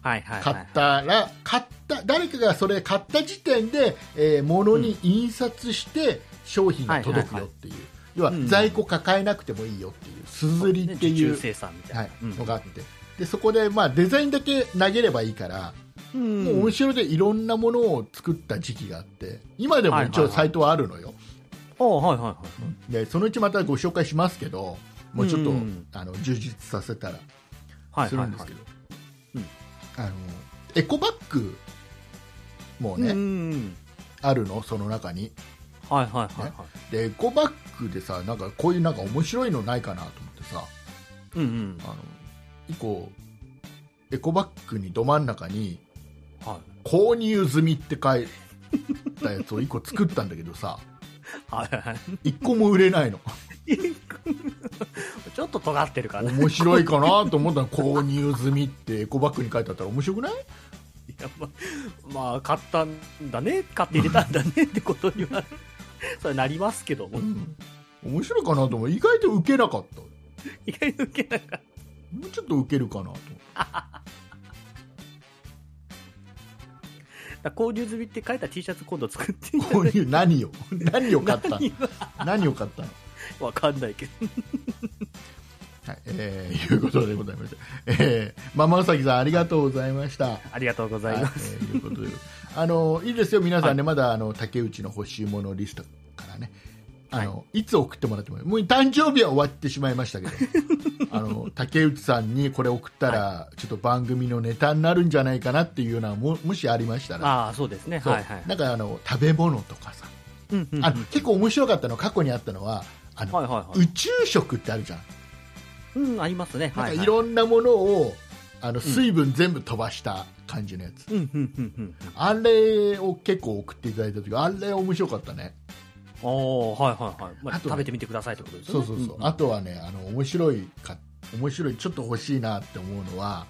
はいはいはい。買ったら買った誰かがそれ買った時点で、えー物に印刷して商品が届くよっていう、うん在庫抱えなくてもいいよっていうすずりっていうのがあって。でそこで、まあ、デザインだけ投げればいいから、うんもう後ろでいろんなものを作った時期があって今でも一応サイトはあるのよ、はいはいはい。でそのうちまたご紹介しますけどもうちょっと、うんあの充実させたらするんですけど、うん。あのエコバッグもね、うん。あるの？その中にはいはいはいはい。でエコバッグでさなんかこういうなんか面白いのないかなと思ってさうんうん。あの一個エコバッグにど真ん中にはい。購入済みって書いたやつを一個作ったんだけどさはいはい。一個も売れないの (laughs) ちょっと尖ってるからね。面白いかなと思ったら購入済みってエコバッグに書いてあったら面白くない？いやまあ、まあ、買ったんだね、買って入れたんだねってことには、(laughs) それなりますけども、面白いかなと思う。意外と受けなかった。も (laughs) 意外と受けなかっうちょっと受けるかなと。思ってた。購入済みって書いた T シャツ今度作っていただ購い？て入何を？(laughs) 何を買ったの？何何を買ったの？わかんないけど。はい、えー、いうことでございました。えー、ママウサギさんありがとうございました。ありがとうございます。はい、えーいうことで、あのいいですよ。皆さんね、まだあの竹内の欲しいものリストからね。あの、い、つ送ってもらってもいい。もう誕生日は終わってしまいましたけど。(laughs) あの竹内さんにこれ送ったら、ちょっと番組のネタになるんじゃないかなっていうようなももしありましたら。ああ、そうですね。はいはい。なんかあの食べ物とかさ、うんうんうん。あの結構面白かったの過去にあったのはあの、はいはいはい。宇宙食ってあるじゃん。うん、ありますね。なんかはい。はいろんなものを、あの水分全部飛ばした感じのやつ、うん、うん、うん、うん。あれを結構送っていただいた時あれ面白かったねおー、はいはいはい。まあ、あと食べてみてくださいってことですよね。そうそうそう、んんあとはねあの面白いか面白いちょっと欲しいなって思うのは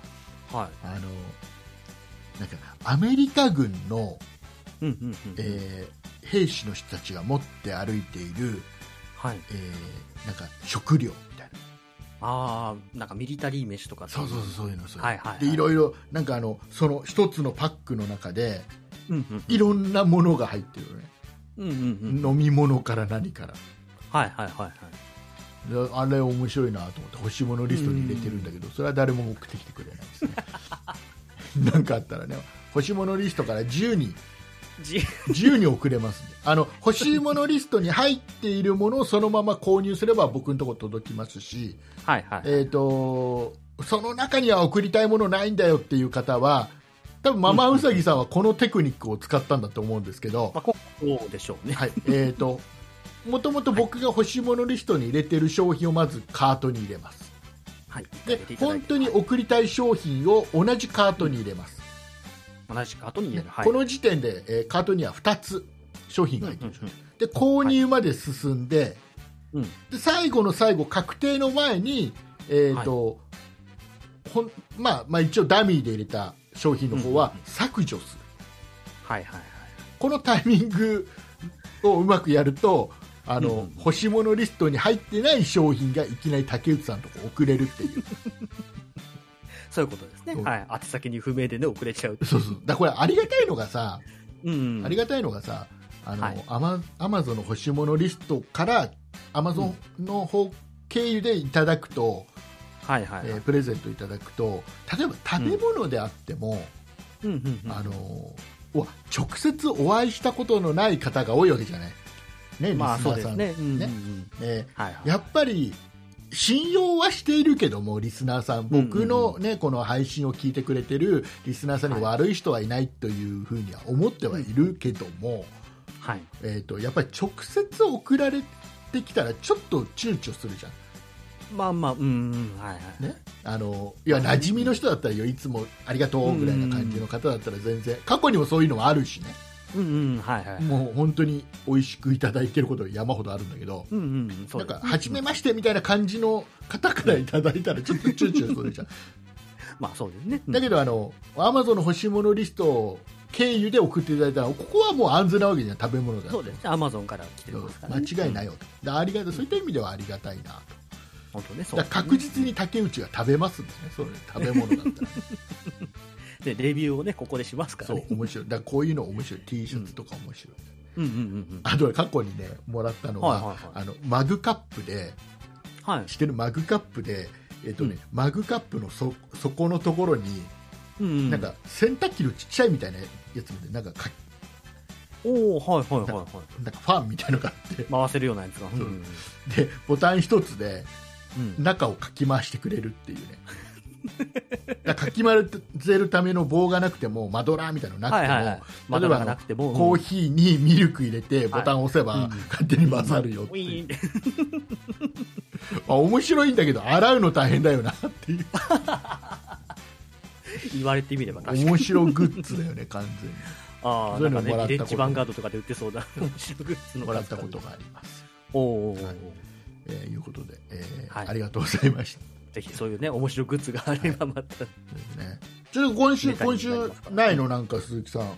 はい。あのなんかアメリカ軍のうんうんうん。えー兵士の人たちが持って歩いている、はい。えーなんか食料ああ、なんかミリタリー飯とか。そうそうそうそういうのそういうの。はいはいはい。でいろいろなんかあのその一つのパックの中でうんうんいろんなものが入ってるよね、うんうんうん。飲み物から何から。はいはいはいはい。であれ面白いなと思って欲しいものリストに入れてるんだけどそれは誰も送ってきてくれないですね。(laughs) なんかあったらね欲しいものリストから10にじ (laughs) 自由に送れますんであの欲しいものリストに入っているものをそのまま購入すれば僕のところ届きますし、はいはい。えー、とその中には送りたいものないんだよっていう方は多分ママウサギさんはこのテクニックを使ったんだと思うんですけど、まあ、こうでしょうね。はいえー、ともともと僕が欲しいものリストに入れてる商品をまずカートに入れますはい。で本当に送りたい商品を同じカートに入れます、同じカートに入れねる。はい。この時点で、えーカートには2つ商品うんうんが入ってる、で購入まで進んで,、うん。うん。で最後の最後確定の前に、えーとほんまあ、まあ一応ダミーで入れた商品の方はうんうんうん削除する、はいはいはい。このタイミングをうまくやるとあの、うんうん欲しいものリストに入ってない商品がいきなり竹内さんのとこ送れるっていう (laughs) そういうことですね。はい。宛先に不明でね、遅れちゃう。そうそうだこれありがたいのがさ、うん。ありがたいのがさあの、はいアマアマゾンの欲しいものリストからアマゾンの方経由でいただくと、はいはいはい。えープレゼントいただくと例えば食べ物であっても、うん。あのお直接お会いしたことのない方が多いわけじゃない、ねまあそうですね。ねうん。えはいはい。ーやっぱり信用はしているけどもリスナーさん僕の、うんねこの配信を聞いてくれてるリスナーさんに悪い人はいないというふうには思ってはいるけども、はい。えー、とやっぱり直接送られてきたらちょっと躊躇するじゃん。まあまあ、うんうん。はいはい。ね、あのいや馴染みの人だったらよ。いつもありがとうぐらいな感じの方だったら全然。過去にもそういうのもあるしねうんうん。はいはい。もう本当に美味しくいただいてることが山ほどあるんだけどうんうん。そなかうんですね初めましてみたいな感じの方からいただいたらちょっと躊躇するじゃん (laughs) まあそうですね。だけどあのアマゾンの欲しいものリスト経由で送っていただいたらここはもう安全なわけじゃん食べ物だそうですね。アマゾンから来てから、ね。間違いないよとでありがそういった意味ではありがたいなと本当ね、そうだから確実に竹内が食べますんでね、それ食べ物だったら、(laughs) で、レビューをね、ここでしますからそうね。面白い、だこういうの面白い、T シャツとか面白い、うんうんうんうん。あとは過去にね、もらったのは、はいはいはいあのマグカップで、はい。してるマグカップで、えっとねうんマグカップのそ底のところに、うんうん。なんか洗濯機のちっちゃいみたいなやつで、なんかかおおはいはいはいはい。なんかファンみたいのがあって、回せるようなやつが。そうんでボタン一つでうん。中をかき回してくれるっていうね。(laughs) だかき回せるための棒がなくてもマドラーみたいなのなくても、はいはいはい。まだがなくても。コーヒーにミルク入れてボタンを押せばうん勝手に混ざるよっていう、ウィーンって。(laughs) あ面白いんだけど洗うの大変だよなっていう (laughs) 言われてみれば確かに。面白グッズだよね完全にああ、そういうなんかね、のもらったことビレッジヴァンガードとかで売ってそうだ。面白いグッズのもらったことがあります、おおーはいえーいうことで、えーはいありがとうございましたぜひそういうね、面白いグッズがあればまた。ちょっと今週今週ないの？なんか鈴木さん。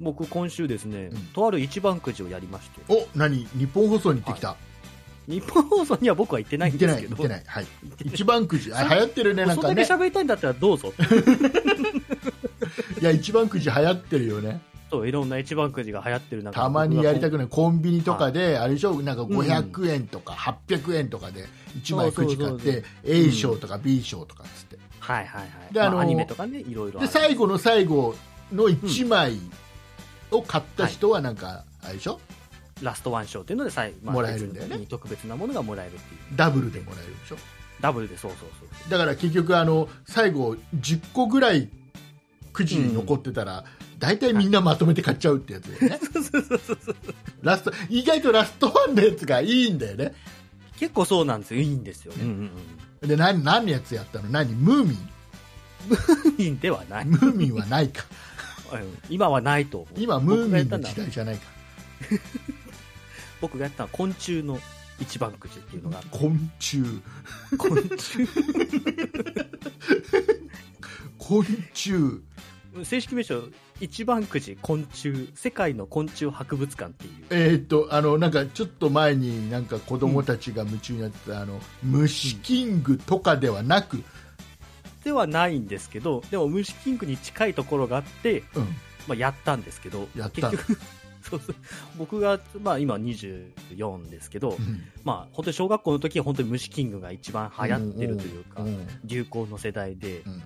僕、今週ですねうん、とある一番くじをやりまして、お何？日本放送に行ってきた、日本放送には僕は行ってない行ってんですけど、ない行ってない。はい。一番くじ。あ流行ってるねなんそこだけかね喋りたいんだったらどうぞ。(laughs) いや一番くじ流行ってるよねそう、いろんな一番くじが流行ってる中たまにやりたくくないコンビニとかで、あれでしょ？なんか500円とか800円とかで1枚くじ買って A 賞とか B 賞とかっつって。はいはいはい。であのまあアニメとかね、いろいろ。で最後の最後の1枚を買った人はなんか、あれでしょ？ラストワン賞っていうので最、まあもらえるんだよね。特別なものがもらえるっていう。ダブルでもらえるでしょ？ダブルでそうそうそう。だから結局あの最後10個ぐらいくじ残ってたら、大体みんなまとめて買っちゃうってやつだよね。ラスト意外とラストワンのやつがいいんだよね。結構そうなんですよ。いいんですよ。うんうんうん。で何何のやつやったの？何？ムーミン。いいんではない。ムーミンはないか。うん。今はないと思う。今ムーミンの時代じゃないか。僕がやったのは昆虫の一番くじっていうのが昆虫。昆虫。昆虫。正式名称、一番くじ昆虫、世界の昆虫博物館っていう。えーっとあのなんかちょっと前になんか子供たちが夢中になってた、あの虫キングとかではなく、ではないんですけど、でも虫キングに近いところがあって、うん。まあ、やったんですけど、やった。結局、(laughs) そうそう僕が、まあ、今24ですけど、うん。まあ、本当に小学校の時は本当に虫キングが一番流行ってるというか、んん。流行の世代で。う、ん。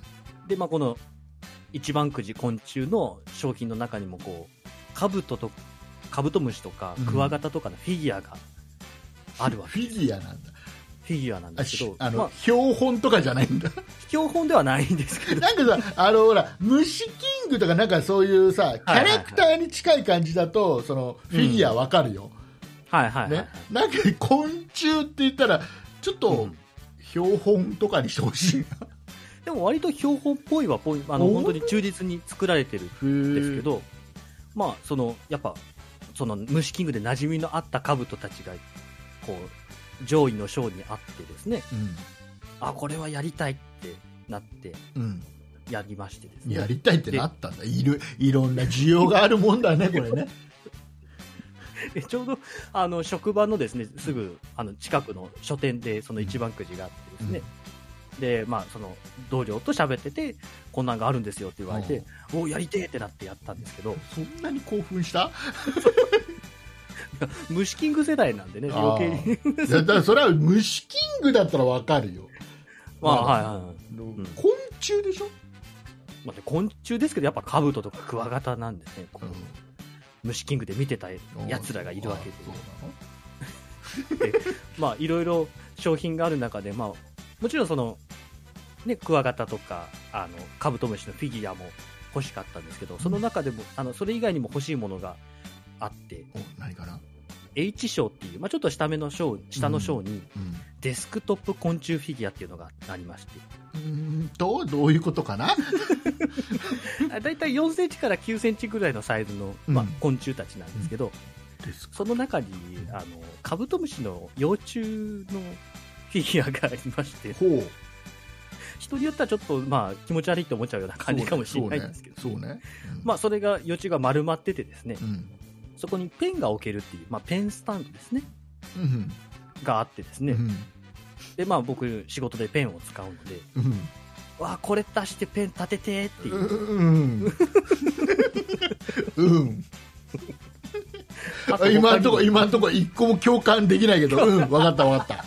で、まあ、この一番くじ昆虫の商品の中にもこう、カブトと、カブトムシとかうん。クワガタとかのフィギュアがあるわけフィギュアなんだ。フィギュアなんであすけど、しあの、まあ、標本とかじゃないんだ。標本ではないんですけど、なんかさあのほら虫キングとかなんかそういうさキャラクターに近い感じだとそのフィギュアわかるよ、はいはいはい、はい。ね、なんか昆虫って言ったらちょっとうん。標本とかにしてほしいな、でも割と標本っぽいはぽい、あのお本当に忠実に作られてるんですけど、まあ、その、やっぱ、その虫キングで馴染みのあった兜たちが、こう、上位の章にあってですね、あ、これはやりたいってなって、うん。うんやりましてですね。やりたいってなったんだ。いるいろんな需要があるもんだね (laughs) これね。でちょうど、あの、職場のですね、すぐ、あの、近くの書店で、その一番くじがあってですね、で、まあ、その、同僚と喋ってて、こんなんがあるんですよって言われて、おやりてえってなってやったんですけど、そんなに興奮した？虫キング世代なんでね、余計に。いやだそれは虫キングだったらわかるよ、まあ、はいはいはい。ん。昆虫でしょ、まあね、昆虫ですけど、やっぱカブトとかクワガタなんでね、この虫キングで見てたやつらがいるわけで、そうなの？まあ、いろいろ商品がある中で、まあ、もちろんその、ね、クワガタとか、あの、カブトムシのフィギュアも欲しかったんですけど、その中でも、あの、それ以外にも欲しいものがあって、お何かな、H 賞っていう、まあ、ちょっと下目の賞、下の賞に、うんデスクトップ昆虫フィギュアっていうのがありまして、うーんとどういうことかな？(laughs) あだいたい4センチから9センチぐらいのサイズの、まあうん、昆虫たちなんですけど、ですその中に、あの、カブトムシの幼虫のフィギュアがありまして、ほう人によってはちょっと、まあ、気持ち悪いと思っちゃうような感じかもしれないんですけど、そうね。そうね。まあ、それが、幼虫が丸まっててですねう、ん。そこにペンが置けるっていう、まあ、ペンスタンドですね、うんがあってですね、うん。で、まあ、僕、仕事でペンを使うので、うん。わあ、これ出してペン立ててっていう、うん。うん。あと今んとこ今んとこ一個も共感できないけど。うん。分かった分かった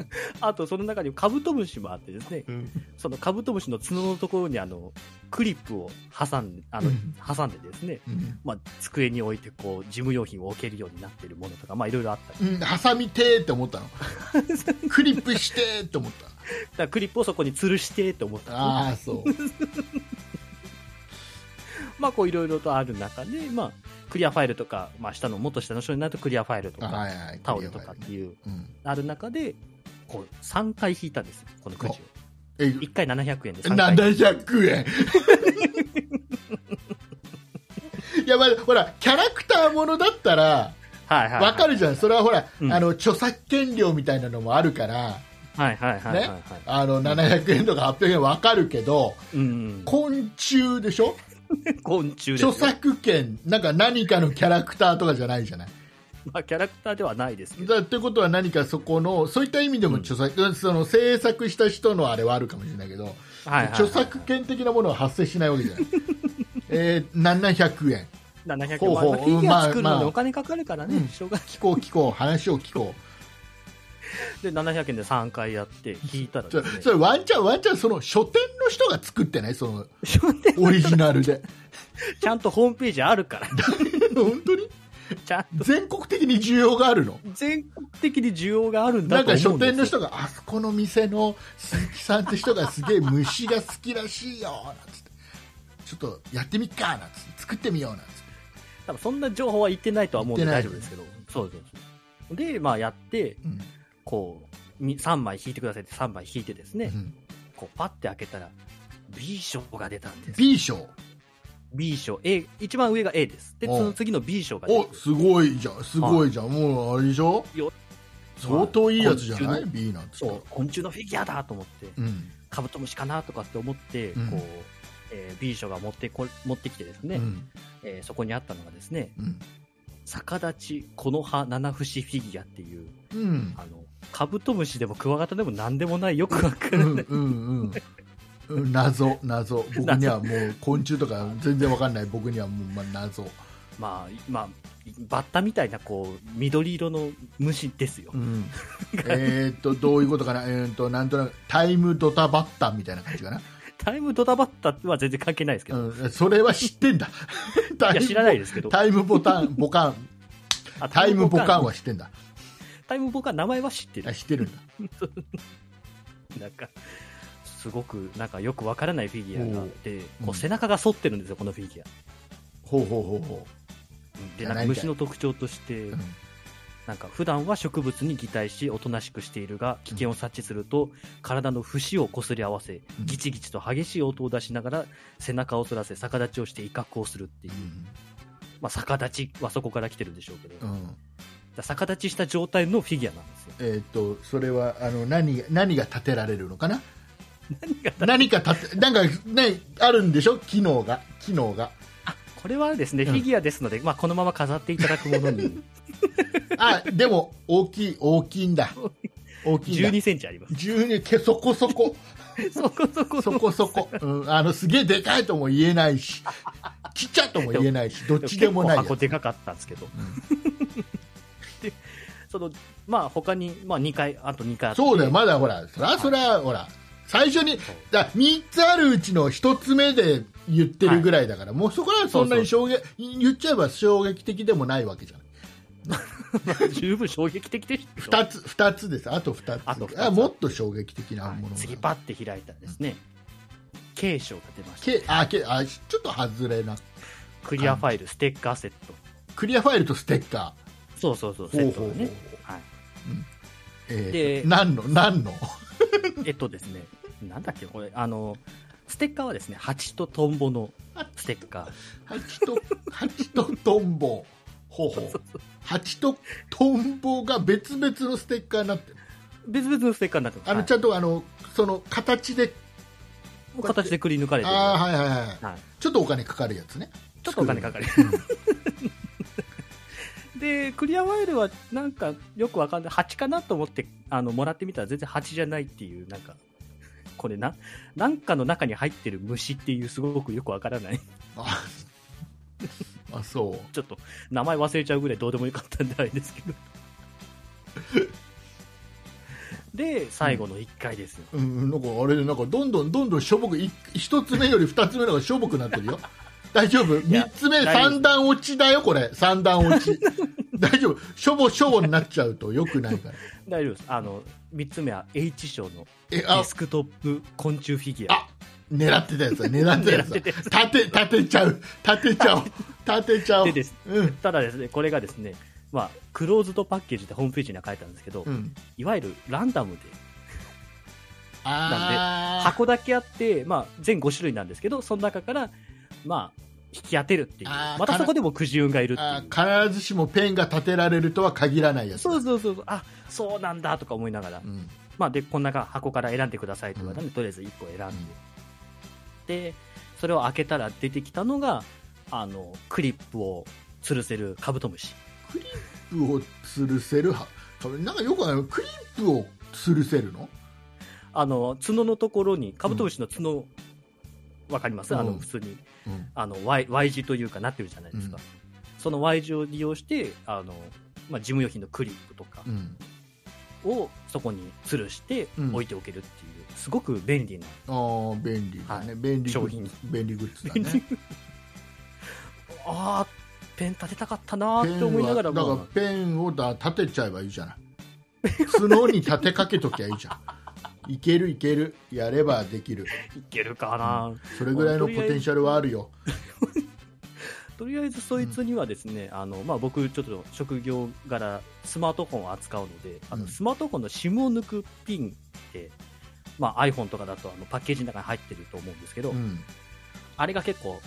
(laughs) あと、その中にカブトムシもあってですね、うん。そのカブトムシの角のところに、あの、クリップを挟んで、あの、うん。挟んでですね、うん。まあ、机に置いて、こう、事務用品を置けるようになっているものとか、まあ、いろいろあったり。うん。ハサミてーって思ったの。(laughs) クリップしてーって思った。だクリップをそこに吊るしてって思った。ああそう。(laughs) まあこういろいろとある中で、まあ、クリアファイルとか、まあ、下のもっと下の章になるとクリアファイルとか、はいはい。タオルとかっていううん。ある中でこう3回引いたんですよこのくじを。え1回700円で3回。700円。(laughs) いやまあほらキャラクターものだったらはいはいわかるじゃん。それはほら、うん。あの著作権料みたいなのもあるからはいはいはいはいはい、ね。あの700円とか800円わかるけどうん昆虫でしょ？(laughs) 昆虫著作権。なんか何かのキャラクターとかじゃないじゃない？(laughs) まあ、キャラクターではないですけど。だってことは何かそこのそういった意味でも著作、その制作した人のあれはあるかもしれないけど、はいはいはい著作権的なものは発生しないわけじゃない。(laughs) えー、700円700円ほうほう。まあフィギュア作るまあまあ。のにお金かかるからね、うん。しょうがない。聞こう聞こう。話を聞こで700円で3回やって引いたらね。それワンチャンワンチャンその書店の人が作ってない？その (laughs) オリジナルで。ちゃんとホームページあるから。本当に？ちゃんと。全国的に需要があるの？全国的に需要があるんだなんと思うんですよ。か書店の人があそこの店の鈴木さんって人がすげえ虫が好きらしいよなんつって。ちょっとやってみっかなんつって。作ってみようなんつって。多分そんな情報は言ってないとは思うんで大丈夫ですけど。そうそうそうでまあやってうん。こうみ3枚引いてくださいって3枚引いてですね、うん。こうパッて開けたら B 賞が出たんです B 賞 B 賞 A 一番上が A です。でおその次の B 賞がおすごいじゃんすごいじゃん、もうあれでしょ？よ。相当いいやつじゃない、昆 B なんつったらそう。昆虫のフィギュアだと思って。うん。カブトムシかなとかって思って、うん。こう、えー B 賞が持ってこ持ってきてですね、うん。えーそこにあったのがですね、うん。逆立ちこの葉七節フィギュアっていう、うん。あの、カブトムシでもクワガタでも何でもないよくわかうんらない。うん (laughs) 謎謎。僕にはもう (laughs) 昆虫とか全然わかんない。僕にはもうまあ謎、まあ、まあ、バッタみたいな、こう、緑色の虫ですよ。う。(laughs) ん、えーっとどういうことかな、えーっとなんとなくタイムドタバッタみたいな感じかな、タイムドタバッタは全然関係ないですけど、うん、それは知ってんだ。タ (laughs) いや、知らないですけど、タイムボタンボカン。あタイムボカンはは知ってんだ。タイムボカン、名前は知ってる。あ。知ってるんだ。なんか、すごく、なんかよくわからないフィギュアがあって、うん。こう背中が反ってるんですよ、このフィギュア。ほうほうほうほで、いやなんか虫の特徴としてう、うん。なんか普段は植物に擬態し、おとなしくしているが、危険を察知すると、体の節をこすり合わせ、うん。ギチギチと激しい音を出しながら、背中を反らせ、逆立ちをして威嚇をするっていう。まあ、逆立ちはそこから来てるんでしょうけど、うん。逆立ちした状態のフィギュアなんですよ。えーっとそれはあの何何が立てられるのかな？何か立てなんかねあるんでしょ？機能が。機能が。これはですね、うん。フィギュアですので、まあ、このまま飾っていただくものに、(laughs) あでも大きい (laughs) 大きいんだ。大きいんだ。12センチあります。12けそこそこ。(laughs) そこそこ。そこそこ、うん、あのすげえでかいとも言えないし。ちっちゃとも言えないし。どっちでもない箱でかかったんですけど、でそのまあ他に、まあ、2回あと2回そうだよ。まだほらそらそら、ほら最初にだ3つあるうちの1つ目で言ってるぐらいだから、もうそこはそんなに衝撃言っちゃえば衝撃的でもないわけじゃない。(laughs) 十分衝撃的でしょ。2つ二つです。あと2つ。あと二つ。あもっと衝撃的なはいもの。が、次パッて開いたらですね、K 賞が出ました。けあけあちょっと外れな。クリアファイルステッカーセット。クリアファイルとステッカそうそうそうーセットがね。ほうほうほうはい。えーで何の何の？(laughs) えっとですねなんだっけこれあのステッカーはですね蜂とトンボのステッカー。蜂と蜂とトンボ。ほうほう。蜂とトンボが別々のステッカーになってる。別々のステッカーになってます。あの、はい。ちゃんとあのその形で形でくり抜かれてる。ああはいはいはい。はい、ちょっとお金かかるやつね。ちょっとお金かかる。うん。でクリアファイルはなんかよくわかんない。蜂かなと思ってあのもらってみたら全然蜂じゃないっていうなんかこれな。なんかの中に入ってる虫っていうすごくよくわからない。あ。あそう。ちょっと名前忘れちゃうぐらいどうでもよかったんであれですけど。で最後の1回ですよ、うん、なんかあれでなんかどんどんどんどんしょぼくい一つ目より二つ目の方がしょぼくなってるよ。大丈夫？や三つ目大丈夫三段落ちだよこれ。三段落ち。大丈夫？しょぼしょぼになっちゃうとよくないから。(laughs) 大丈夫です。あの3つ目は H 賞のデスクトップ昆虫フィギュア。あ狙ってたやつだ狙ってたやつだ。立て立てちゃう。立てちゃおう。(laughs) 立てちゃおう。でです。うん。ただですねこれがですねまあ、クローズドパッケージでホームページには書いてあるんですけど、うん。いわゆるランダムで。あー。箱だけあって、まあ、全5種類なんですけどその中から、まあ、引き当てるっていう。またそこでもくじ運がいるってい必ずしもペンが立てられるとは限らないやつだ。そうそうそうそう。あそうなんだとか思いながら、うん。まあ、でこんな箱から選んでくださいと言われたんで、とりあえず1個選んで、でそれを開けたら出てきたのがあのクリップを吊るせるカブトムシ。クリップを吊るせるはなんかよくあの？クリップを吊るせるの？あの角のところにカブトムシの角、わかります、あうん。の普通に。うん。あの Y, y 字というかなってるじゃないですか、うん。その Y 字を利用してあの、まあ、事務用品のクリップとかうん。をそこに吊るしてうん。置いておけるっていう、すごく便利なああ便利だね、便利グッ商品。便利グッズだね。(laughs) ああペン立てたかったなーって思いながらだもからペンをだ立てちゃえばいいじゃない。(laughs) 角に立てかけときゃいいじゃんいけるいける。やればできる。いけるかな、それぐらいのポテンシャルはあるよ。(laughs) とりあえずそいつにはですね、あのまあ、僕ちょっと職業柄スマートフォンを扱うので、あうん。のスマートフォンの SIM を抜くピンって、まあ、iPhone とかだとあのパッケージの中に入ってると思うんですけど、うん。あれが結構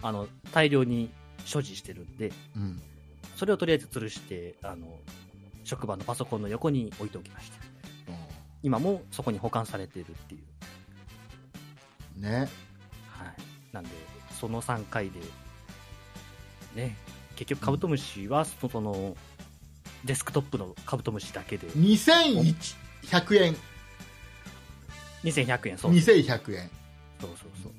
あの大量に所持してるんでうん。それをとりあえず吊るしてあの職場のパソコンの横に置いておきました今もそこに保管されているっていう。ね。はい。なんで、その3回で、ね、結局カブトムシは、その、デスクトップのカブトムシだけで、2100円。2100円、そう。2100円。そうそうそう。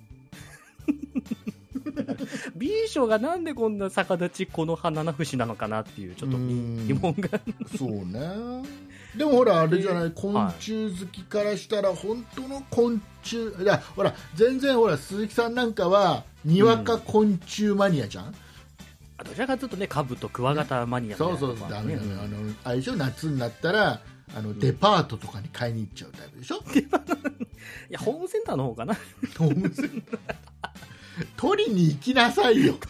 (laughs) B 賞がなんでこんな逆立ちこの花七節なのかなっていうちょっとうん。疑問が。そうねでもほらあれじゃない？昆虫好きからしたら本当の昆虫いやほら全然ほら鈴木さんなんかはにわか昆虫マニアじゃん、どちらかというとねカブとクワガタマニアみたいなそうそうそう、あのあのあれでしょ？夏になったらあのデパートとかに買いに行っちゃうタイプでしょ、(laughs) いやホームセンターの方かな。ホームセンター？取りに行きなさいよ。(laughs)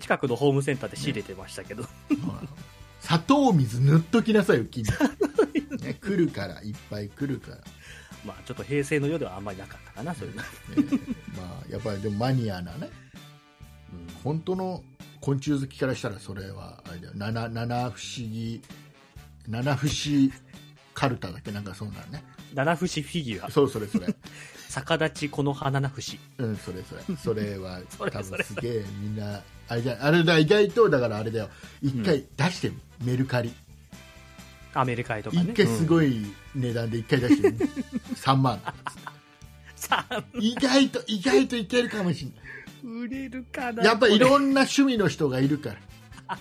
近くのホームセンターで仕入れてましたけど、砂糖水塗っときなさいよ木に、ね、来るからいっぱい来るから、ねまあちょっと平成の世ではあんまりなかったかなそういうの、まあやっぱりでもマニアなね。本当の昆虫好きからしたらそれはあれだよ。七七不思議七不思カルタだっけ？なんかそうなのね。七節フィギュア。そうそれそれ。逆立ちこの花七節うんそれそれ。それは (laughs) 多分すげえみんなあれじゃあれだ意外とだからあれだよ。一回出してみ、メルカリ。アメリカへとかね。一回すい、ごい値段で一回出してみ、(laughs) 3万。とかさあ意外と意外といけるかもしれない。売れるかなやっぱいろんな趣味の人がいるから。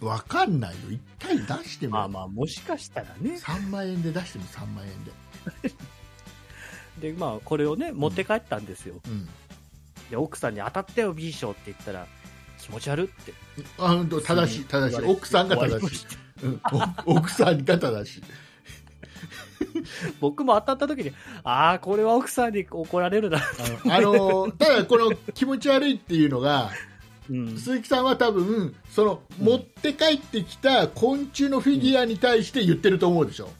(laughs) わかんないよ。一回出しても、まあまあもしかしたらね。3万円で出しても3万円で。(laughs) でまあこれをね持って帰ったんですよ、うん。で奥さんに当たったよ B 賞って言ったら気持ち悪ってあ、正しい、正しい。奥さんが正しい。うん、お奥さんが正しい。(laughs) 僕も当たった時にああこれは奥さんに怒られるな、あの、あのただこの気持ち悪いっていうのが、うん、鈴木さんは多分、その、うん持って帰ってきた昆虫のフィギュアに対して言ってると思うでしょ。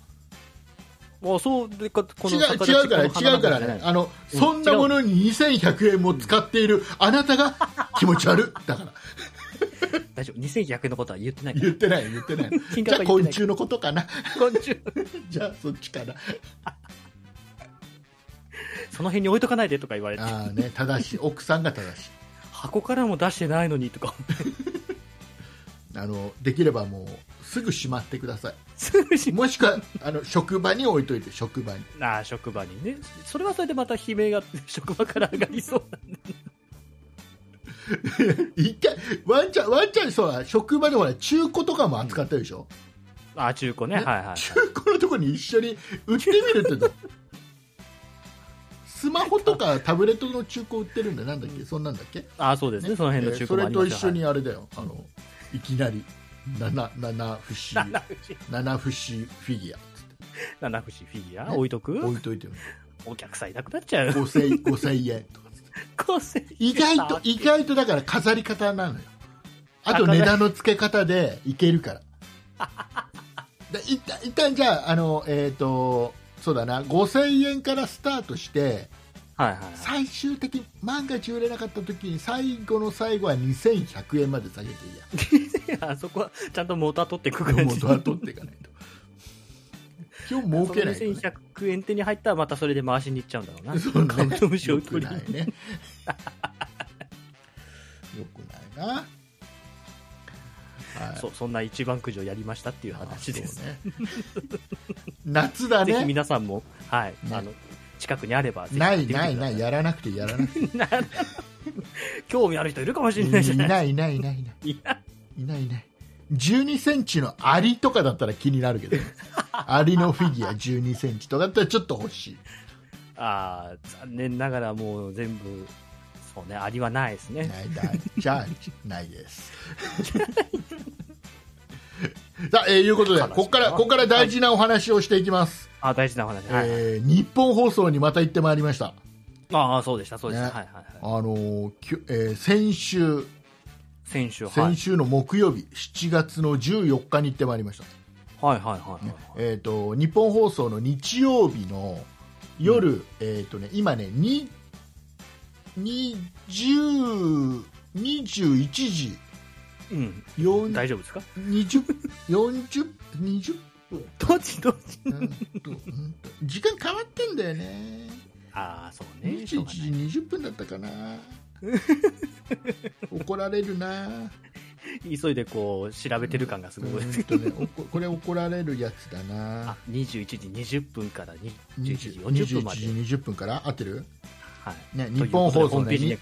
もうそうでここ違うの逆立ち違うから違うから。ねあの、うん。そんなものに2100円も使っているあなたが気持ち悪い。だから。大丈夫。2100円のことは言ってない言ってない言ってない。金じゃあ昆虫のことかな。昆虫。(laughs) じゃあそっちかな。(laughs) その辺に置いとかないでとか言われて。ああね正しい。(laughs) 奥さんが正しい。箱からも出してないのにとかあのできればもうすぐしまってくださすぐしいもしくはあの職場に置いといて職場に。ああ職場にね。それはそれでまた悲鳴が (laughs) 職場から上がりそうなんで。一回ワンちゃんワンちゃんそうだ。職場でほら中古とかも扱ってるでしょ、ああ中古ね。ね。はいはい中古のところに一緒に売ってみるって (laughs) スマホとかタブレットの中古売ってるんだ。なんだっけ？そんなんだっけ？ああそうですね。その辺の中えーそれと一緒にあれだよ、あのいきなり七七不思七節。七不思フィギュア七節フィギュアね。置いとく？置いといてよお客さんいなくなっちゃう。五千五千円とかつって。5000意外と意外とだから飾り方なのよ。あと値段の付け方でいけるから。(laughs) で一旦一旦じゃああのえっ、とそうだな。5000円からスタートしてはいはいはい。最終的に万が一売れなかった時に最後の最後は2100円まで下げていいや (laughs) あそこはちゃんと元は取っていく感じ。元は取っていかないと。今日儲けないね。2100円手に入ったらまたそれで回しに行っちゃうんだろうな。そうねカブトムシをよく取りにないね。よくないな、はい。そうそんな一番くじをやりましたっていう話です、ね。夏だぜひね皆さんも、はい。ね。あの近くにあればないないない。やらなくてやらなくて。(laughs) な (laughs) 興味ある人いるかもしれいないじゃない。ないいないいない。いないいないいない。12センチのアリとかだったら気になるけどね。(laughs) アリのフィギュア12センチとかだったらちょっと欲しい。あー残念ながらもう全部そうねアリはないですね。ないだじゃあないです。(laughs) さあ、えーいうことでここからここから大事なお話をしていきます、あ大事なお話、はいはい。えー日本放送にまた行ってまいりました。ああそうでしたそうでした、ね。はいはいはい。あのーきゅえー先週先週はい。先週の木曜日、7月の14日に行ってまいりました、はいはいはいはいえー、と日本放送の日曜日の夜、えーとね、今ねに20 21時。うん。4大丈夫ですか？20 40 20どっち？どっち？うん時間変わってんだよね。ああ、そうね。21時20分だったかな (laughs) 怒られるな。急いでこう、調べてる感がすごい。うんとね。おここれ怒られるやつだあな、21時20分から21時20 40分まで。21時20分から？合ってる？はい。ね日本放ことでね。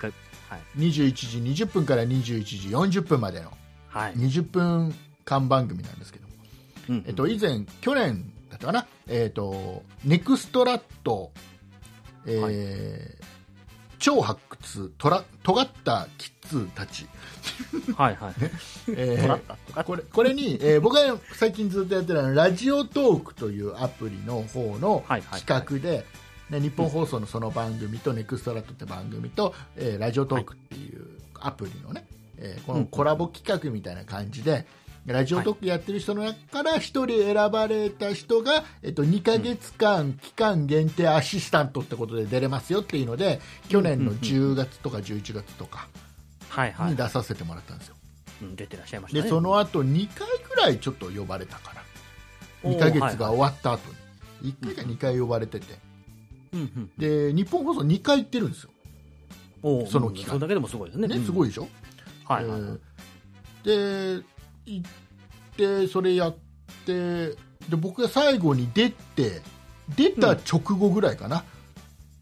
はい。21時20分から21時40分までのはい。20分間番組なんですけども、うんえっと、以前去年だったかな、えっと、ネクストラット、えー超発掘トラ尖ったキッズたち、はいはい。えーこれこれに、えー僕が最近ずっとやってるラジオトークというアプリの方のはいはい企画で、ね日本放送のその番組と、ネクストラットって番組と、えーラジオトークっていうアプリのね、えーこのコラボ企画みたいな感じで、ラジオトークやってる人の中から1人選ばれた人が、えっと、2ヶ月間、期間限定アシスタントってことで出れますよっていうので去年の10月とか11月とかに。出させてもらったんですよ。うん出てらっしゃいましたでね。その後2回ぐらいちょっと呼ばれたかなおー2ヶ月が終わった後に1回か2回呼ばれてて。で日本放送2回行ってるんですよ、その期間うんそれだけでもすごいですね。ね、すい。ごいでしょ、はいで行ってそれやってで僕が最後に出て出た直後ぐらいかな、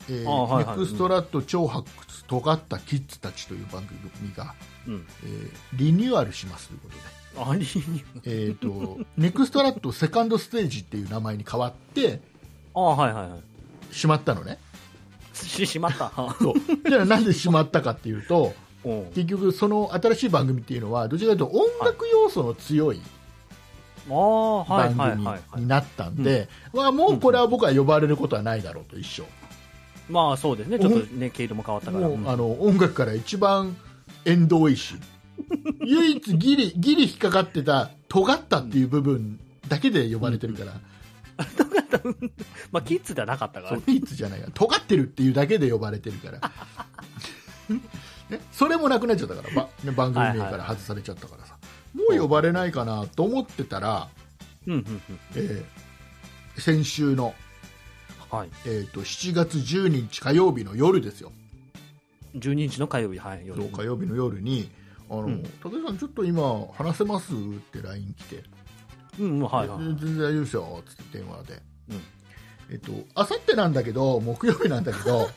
ネクストラット超発掘尖ったキッズたちという番組が、うん。えーリニューアルしますということでありに。えー、とネクストラットセカンドステージっていう名前に変わってああ、はいはいはい。しまったのねし、しまった。はそうじゃあなんでしまったかっていうと結局その新しい番組っていうのはどちらかというと音楽要素の強い番組。になったんでまあもうこれは僕は呼ばれることはないだろうと一緒。まあそうですね。ちょっとね、毛色も変わったから。あの音楽から一番縁遠いし (laughs) 唯一ギリギリ引っかかってた尖ったっていう部分だけで呼ばれてるから、(laughs) まあキッズではなかったから。ね。キッズじゃないから尖ってるっていうだけで呼ばれてるから、ね、それもなくなっちゃったからば、ね、番組名から外されちゃったからさ、もう呼ばれないかなと思ってたら、うんうんうん。えー先週の、はい。えー、と7月12日火曜日の夜ですよ12日の火曜日、はい。夜火曜日の夜に「あのうん武井さんちょっと今話せます?」って LINE 来てうん、うんはいはい。全然大丈夫ですよ」つって電話で。うんえっと、あさってなんだけど、木曜日なんだけど、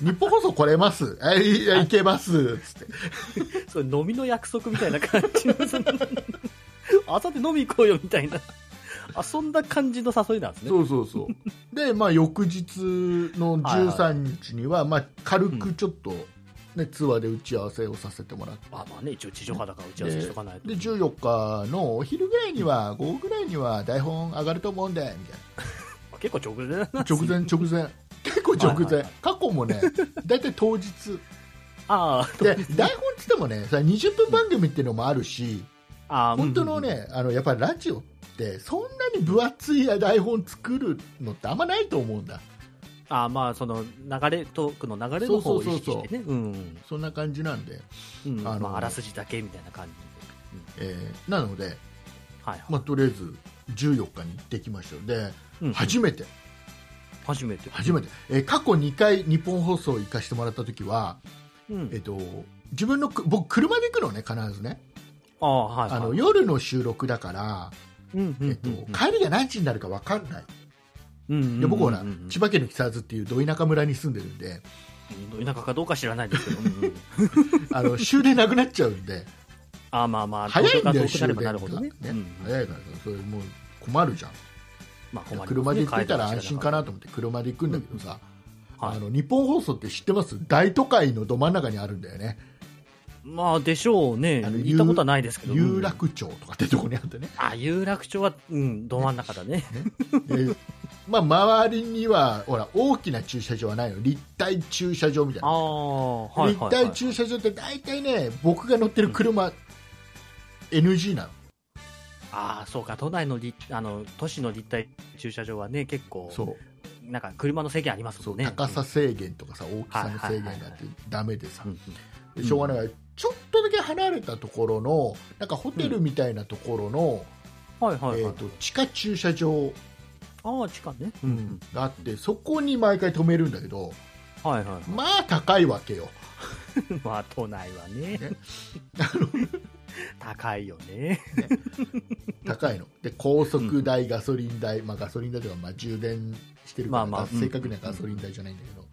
日本放送来れます？あいいやいけます。つって。(laughs) それ飲みの約束みたいな感じの、(laughs) あさって飲み行こうよみたいな。あ、そんな感じの誘いなんですね。そうそうそう。で、まあ、翌日の13日には、まあ、軽くちょっと、ね、ツアーで打ち合わせをさせてもらって。まあまあね、一応地上波だから打ち合わせしとかないと。で14日のお昼ぐらいには、午後ぐらいには台本上がると思うんで、みたい (laughs) 結構直前だな。な。直前、直前。結構直前はいはいはい。過去もね、(laughs) 大体当日。ああ、で、台本っつってもね、さ20分番組っていうのもあるし、ああ、本当のうんうんうん。ね、あの、やっぱりラジオって、そんなに分厚い台本作るのってあんまないと思うんだ。ああ、まあ、その、流れ、トークの流れの方を意識そうそうしてね。うん。そんな感じなんで、うん。あのまあ、あらすじだけみたいな感じで。えーなので、はいはい。まあ、とりあえず14日に行ってきましたので、うん初めて、初めて。初めて、えー過去2回日本放送行かせてもらった時は、うん。えっ。と、自分のく僕車で行くのね必ずね。ああ、はいはい。あの夜の収録だから、うんうんえっと帰りが何時になるか分かんない。うんうんうんうん。で僕ほら千葉県の木更津っていうど田舎村に住んでるんでうん田舎かどうか知らないですけど、うんうん。(laughs) あの終電なくなっちゃうんで。ああまあまあ、早いんだよ。終電がうん。早いからさそれもう困るじゃんまあね。車で行ってたら安心かなと思って車で行くんだけどさ、はいあの日本放送って知ってます？大都会のど真ん中にあるんだよね。まあでしょうね。行ったことはないですけど。有楽町とかってとこにあってね、あ、有楽町は、うん、ど真ん中だね。で (laughs) まあ、周りにはほら大きな駐車場はないの。立体駐車場みたいあな、あ、はいはい、はい。立体駐車場って大体ね僕が乗ってる車、NG なのああ、そうか、都内の立、あの、都市の立体駐車場はね、結構、そう。なんか車の制限ありますそもん高さ制限とかさ大きさの制限があってはいはいはいはい。ダメでさしょうがない。からちょっとだけ離れたところのなんかホテルみたいなところの、はいはいはい。えー、と地下駐車場、ああ、地下ね。うん。があってそこに毎回止めるんだけどはいはい。まあ高いわけよ。(laughs) まあ、都内はね。ね (laughs) (laughs) 高いよね。高いの。で高速代、ガソリン代、まあ、ガソリン代とかまあ充電してるから、まあまあ正確にはガソリン代じゃないんだけど、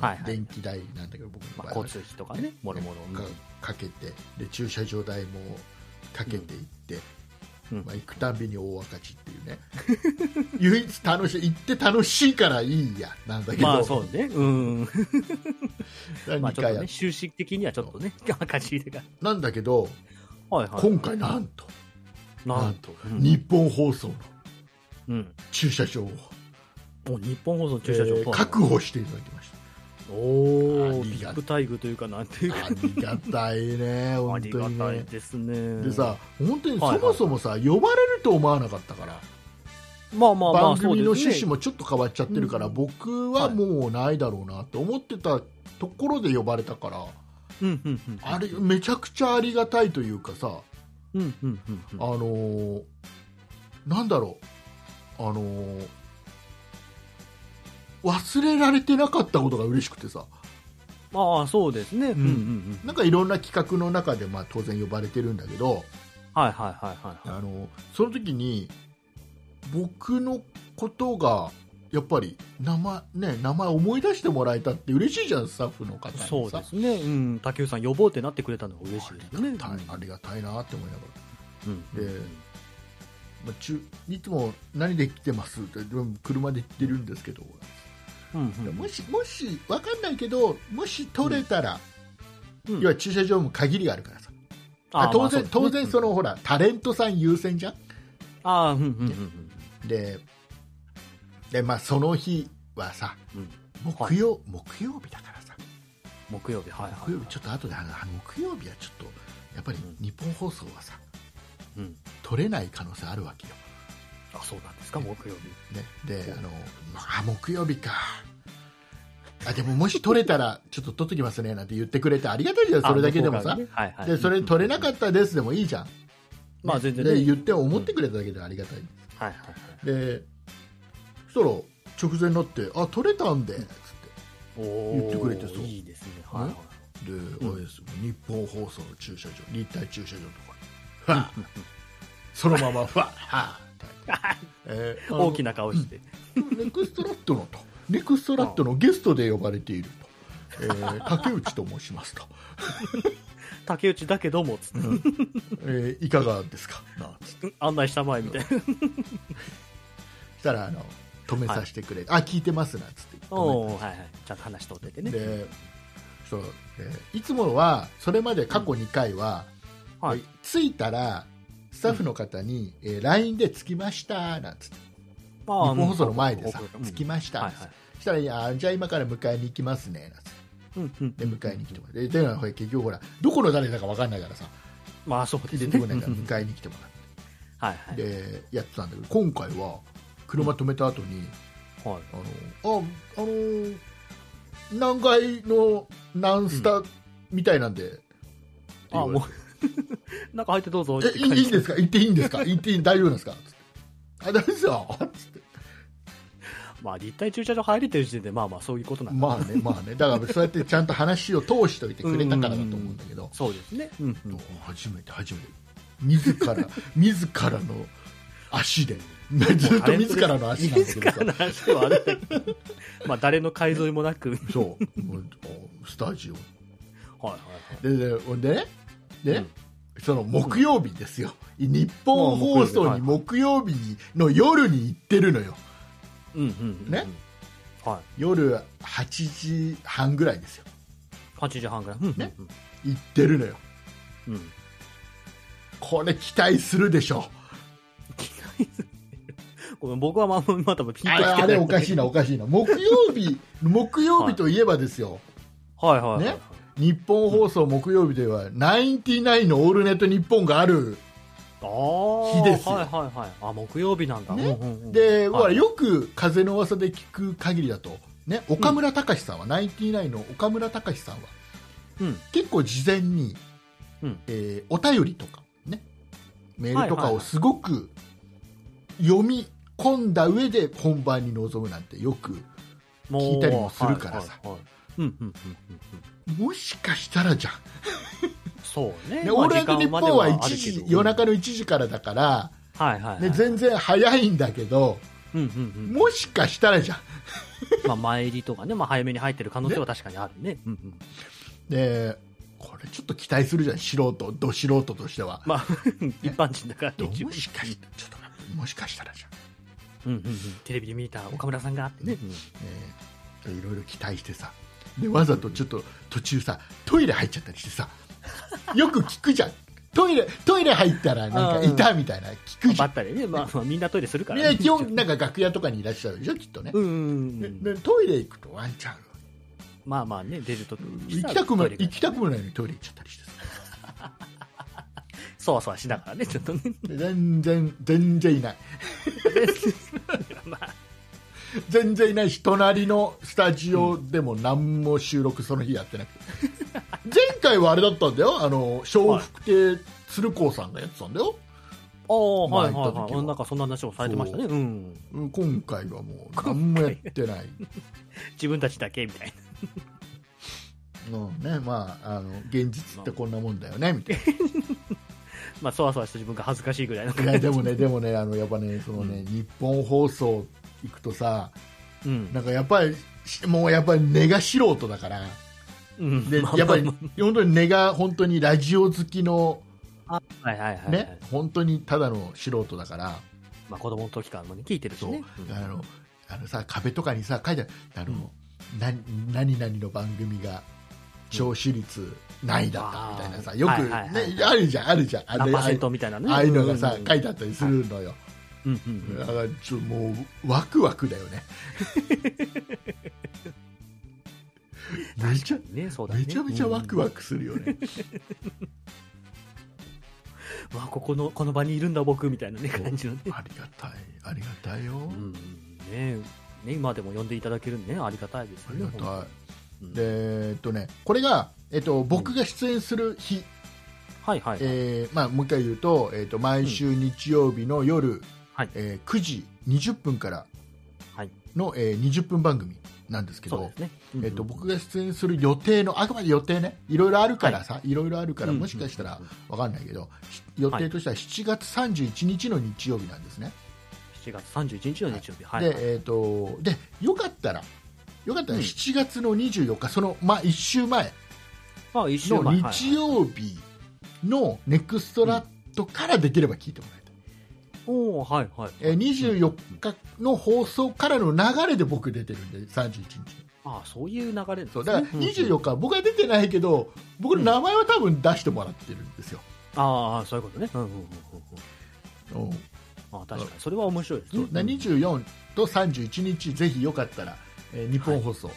はいはい。電気代なんだけど僕のまあ、場合は。交通費とかね、もろもろ。かかけて。で駐車場代もかけていって、うん。まあ、行くたんびに大赤字っていうね。(laughs) 唯一楽しい行って楽しいからいいや。なんだけど、まあそうね。うん。(laughs) まあ2ちょっとね、回やっ収支的にはちょっとね、赤字でが。なんだけどはいはい。今回なんとなんと。うん。日本放送のうん。駐車場を、もう日本放送駐車場、えー確保していただきました。おお、ありがビッグ待遇というか、なんていうか、ありがたいねあ本りが当にね。たいですね。でさ、本当にはいはいそもそもさ、呼ばれると思わなかったから、まあまあまあ、番組の趣旨も。もちょっと変わっちゃってるから、うん。僕はもうないだろうなって思ってたところで呼ばれたから、うんうんうん。あれめちゃくちゃありがたいというかさ、うんうんうんうん。あのーなんだろう、あのー忘れられてなかったことが嬉しくてさ、まあそうですね。うんうんうん。なんかいろんな企画の中で、まあ、当然呼ばれてるんだけど、はいはいはいはい。あのその時に僕のことがやっぱり名前,、ね、名前思い出してもらえたって嬉しいじゃんスタッフの方にさそうですね。うん。竹内さん呼ぼうってなってくれたのが嬉しいですよね。ありがたいありがたいなって思いながうん。でら、まあ、中いつも何で来てますって車で行ってるんですけど、うんうん。もしもし分かんないけどもし取れたら、うん要は駐車場も限りがあるからさあ当然、まあね当然その、ほらタレントさん優先じゃんああ、うんうんうんでで、まあ、その日はさうん。木曜、木曜日だからさ。木曜日、はいはい。木曜日ちょっと後であのあの木曜日はちょっとやっぱりうん。日本放送はさうん。取れない可能性あるわけよ、あ、そうなんですか、木曜日。ね、であの、まあ、木曜日か。あでももし取れたらちょっと取っときますねなんて言ってくれてありがたいじゃんそれだけでもさ、ね。はいはい。でそれ取れなかったですでもいいじゃん、まあ全然ね。で言って思ってくれただけでありがたい、はいはいはい。でそしたら直前になってあ取れたんでつっておー言ってくれてそう。いいですね。はいはい。で、うん。あれですよ。日本放送の駐車場立体駐車場のところにファッそのままファッハーえーあの大きな顔して。ネクストラットのと。ネクストラットのゲストで呼ばれていると、えー竹内と申しますと、(laughs) 竹内だけども、つって。えーいかがですか？なつって。案内したまえみたいな。したらあの止めさせてくれ、あ聞いてますなつって。おおはいはい。ちゃんと話しとっててね。でそう。でいつもはそれまで過去2回は、はい。え着いたらスタッフの方に、えー LINE で着きましたなんつって。まあ日本放送の前でさうん着きました、はいはい。したらいやじゃあ今から迎えに行きますねなんつって。うんうんで迎えに来てもらってで結局ほらどこの誰だか分かんないからさまあそうですね。出てこないから迎えに来てもらはいはい。ってでやってたんだけど今回は車止めた後に、はい。あのああのー何階の何スタみたいなんで、あ、もう、(laughs) 中入ってどうぞってえいいんですか？行っていいんですか？(laughs) 行っていい大丈夫ですか？つってあ大丈夫ですよ。つって。まあ立体駐車場入れてる時点で、まあまあそういうことなんだ。まあねまあね。だからそうやってちゃんと話を通しておいてくれたからだと思うんだけど、そうですね。うんうん。初めて初めて。自ら自らの足で (laughs) ずっと自らの足なんだけどさ自らの足ではある。まあ誰の改造もなく。はいそうスタジオはいはい。ででほんでねで、うんその木曜日ですよ、日本放送に木曜日の夜に行ってるのようんうんうん。ね？はい。夜8時半ぐらいですよ8時半ぐらい。うんね？行ってるのようん。これ期待するでしょ (laughs) ごめん僕はまあまだピンときてい。れあれおかしいなおかしいな木曜日 (laughs) 木曜日といえばですよ、はいはいはい。ね日本放送木曜日では、ナインティナインのオールネット日本がある。日ですよはいはいはい。あ、木曜日なんだ。ねうんうんうんで、ほはいらよく風の噂で聞く限りだと、ね、岡村隆史さんは、ナインティナインの岡村隆史さんはうん。結構事前に、うんえーお便りとか、ね、メールとかをすごく読み込んだ上で本番に臨むなんてよく聞いたりもするからさもしかしたらじゃんそうね。オールナイトニッポンは1時夜中の1時からだから、はいはい、はい。ね、全然早いんだけどうんうんうん。もしかしたらじゃん (laughs) まあ、前入りとかね、まあ、早めに入ってる可能性は確かにあるね。うんうん。でこれちょっと期待するじゃん素人ど素人としてはまあ、(laughs) 一般人だからどね、もしかしたらちょっともしかしたらじゃんうんうんうん。テレビで見た岡村さんがあってね。えーいろいろ期待してさ。でわざとちょっと途中さトイレ入っちゃったりしてさ。よく聞くじゃん。トイレトイレ入ったらなんかいたみたいな聞くじゃん。ばったりね、まあ、まあ、みんなトイレするから。ね。基本なんか楽屋とかにいらっしゃるでしょきっとね、うんうんトイレ行くとワンちゃん。まあまあね、出るとき行きたくも行きたくもないのにトイレ行っちゃったりしてさそわそわしながらね、ちょっとね。で全然全然いない。(laughs) まあ、全然いないし隣のスタジオでも何も収録その日やってなくて、(laughs) 前回はあれだったんだよ。あの笑福亭鶴光さんがやってたんだよ、ああ、はいはいはは。い。なんかそんな話をされてましたね。う。ん。うん。今回はもう何もやってない。(laughs) 自分たちだけみたいな。うんね。まあ、あの現実ってこんなもんだよねみたいまあ、そわそわした自分が恥ずかしいぐらいのないやでもねでもねあのやっぱねそのね、日本放送行くとさうん。なんかやっぱりしもうやっぱり根が素人だからうん。でまあやっぱりま本当に根が本当にラジオ好きのあはいはいはいはい。ね、本当にただの素人だからまあ、子供の時からもね、聞いてるしね。あのあのさ壁とかにさ書いてあるあの、な何々の番組が聴取率何位だったみたいなさ、うん。よく、ねあるじゃんあるじゃん。あれ何パーセンあトみたいなね。ああいうのがさ、うん書いてあったりするのよ、うんうんうん。だからちょもうワクワクだよね。めちゃね、そうだね。めちゃめちゃワクワク。クするよね、わあ、ここの、この場にいるんだ僕、みたいなね、感じのね。ありがたい。ありがたいよ、うん。ねね、今でも呼んでいただけるんでね、ありがたいですよ。ね。ありがたいうん。でえっとねこれが、えっと、僕が出演する日、はいはい。えーまあ、もう一回言うと,、えー、と毎週日曜日の夜、はい。えー9時20分からはい。の、えー20分番組なんですけど。えー、と僕が出演する予定のあくまで予定ね。いろいろあるからさ、い、ろいろあるからうんもしかしたらわかんないけど、し予定としては7月31日の日曜日なんですね、7月31日の日曜日。はい。で,、えー、とでよかったらよかったらうん7月の24日、その、まあ、1週前の前。日曜日のネクストラットからできれば聞いてもらいたい。おおはいはい。えー24日の放送からの流れで僕出てるんで31日ああ、そういう流れねそうだからうん24日は僕は出てないけど僕の名前は多分出してもらってるんですよ、ああ、そういうことね。うんうんうんうんうん。うんああ、確かに。それは面白いですね。そうだから24と31日ぜひよかったら、えー日本放送、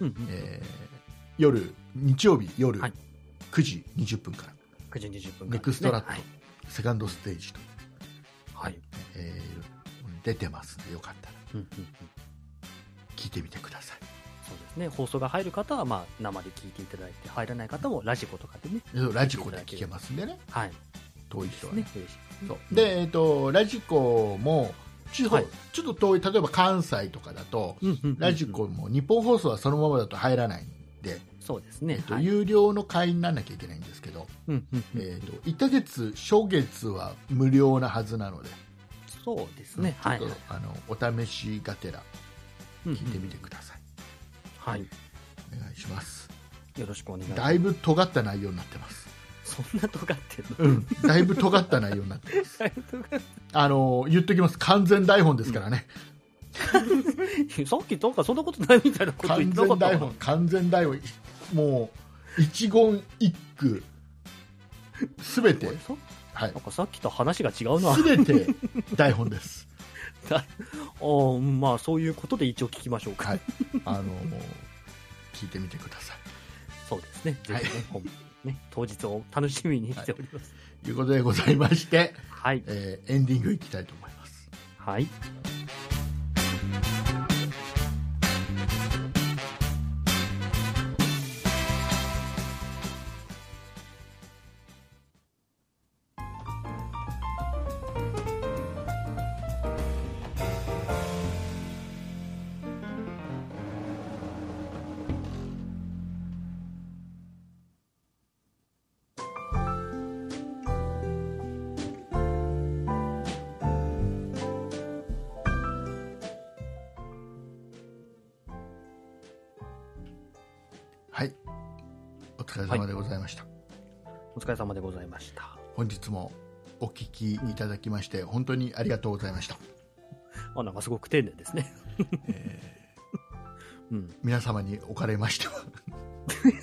うんうん。えー夜日曜日夜はい9時20分から、9時20分ネクストラット、はい。セカンドステージと、はい。えー出てますんでよかったらうんうんうん。聞いてみてくださいそうですね。放送が入る方は、まあ、生で聞いていただいて、入らない方もラジコとかでね。ラジコで聞けますんでねはい。遠い人はねね。そうで、えっとラジコも地方、はいちょっと遠い例えば関西とかだとうんうんうんうんラジコも日本放送はそのままだと入らないんで、そうですねえっ。とはい有料の会員にならなきゃいけないんですけど、うんうんうんえっと1ヶ月初月は無料なはずなので、そうですね。はい。ちょっと、あのお試しがてらうんうん聞いてみてください、はい。お願いしますよろしくお願いします。だいぶ尖った内容になってます、そんな尖ってるの？うん、だいぶ尖った内容になってます。あの言っときます。完全台本ですからね、る (laughs) さっきなんかそんなことないみたいなこと言完ってなかったかな全台本。完全台本。もう一言一句。すべて。はい。なんかさっきと話が違うな。すべて (laughs) 台本です。あーうんまあ、そういうことで一応聞きましょうか。はい。あのもう聞いてみてください。そうですね。ぜひね、はい。本ね当日を楽しみにしております。ということでございまして、はい。えーエンディングいきたいと思いますはい。はい本日もお聞きいただきまして本当にありがとうございました、あ、なんかすごく丁寧ですね。(laughs) うん。皆様におかれましては。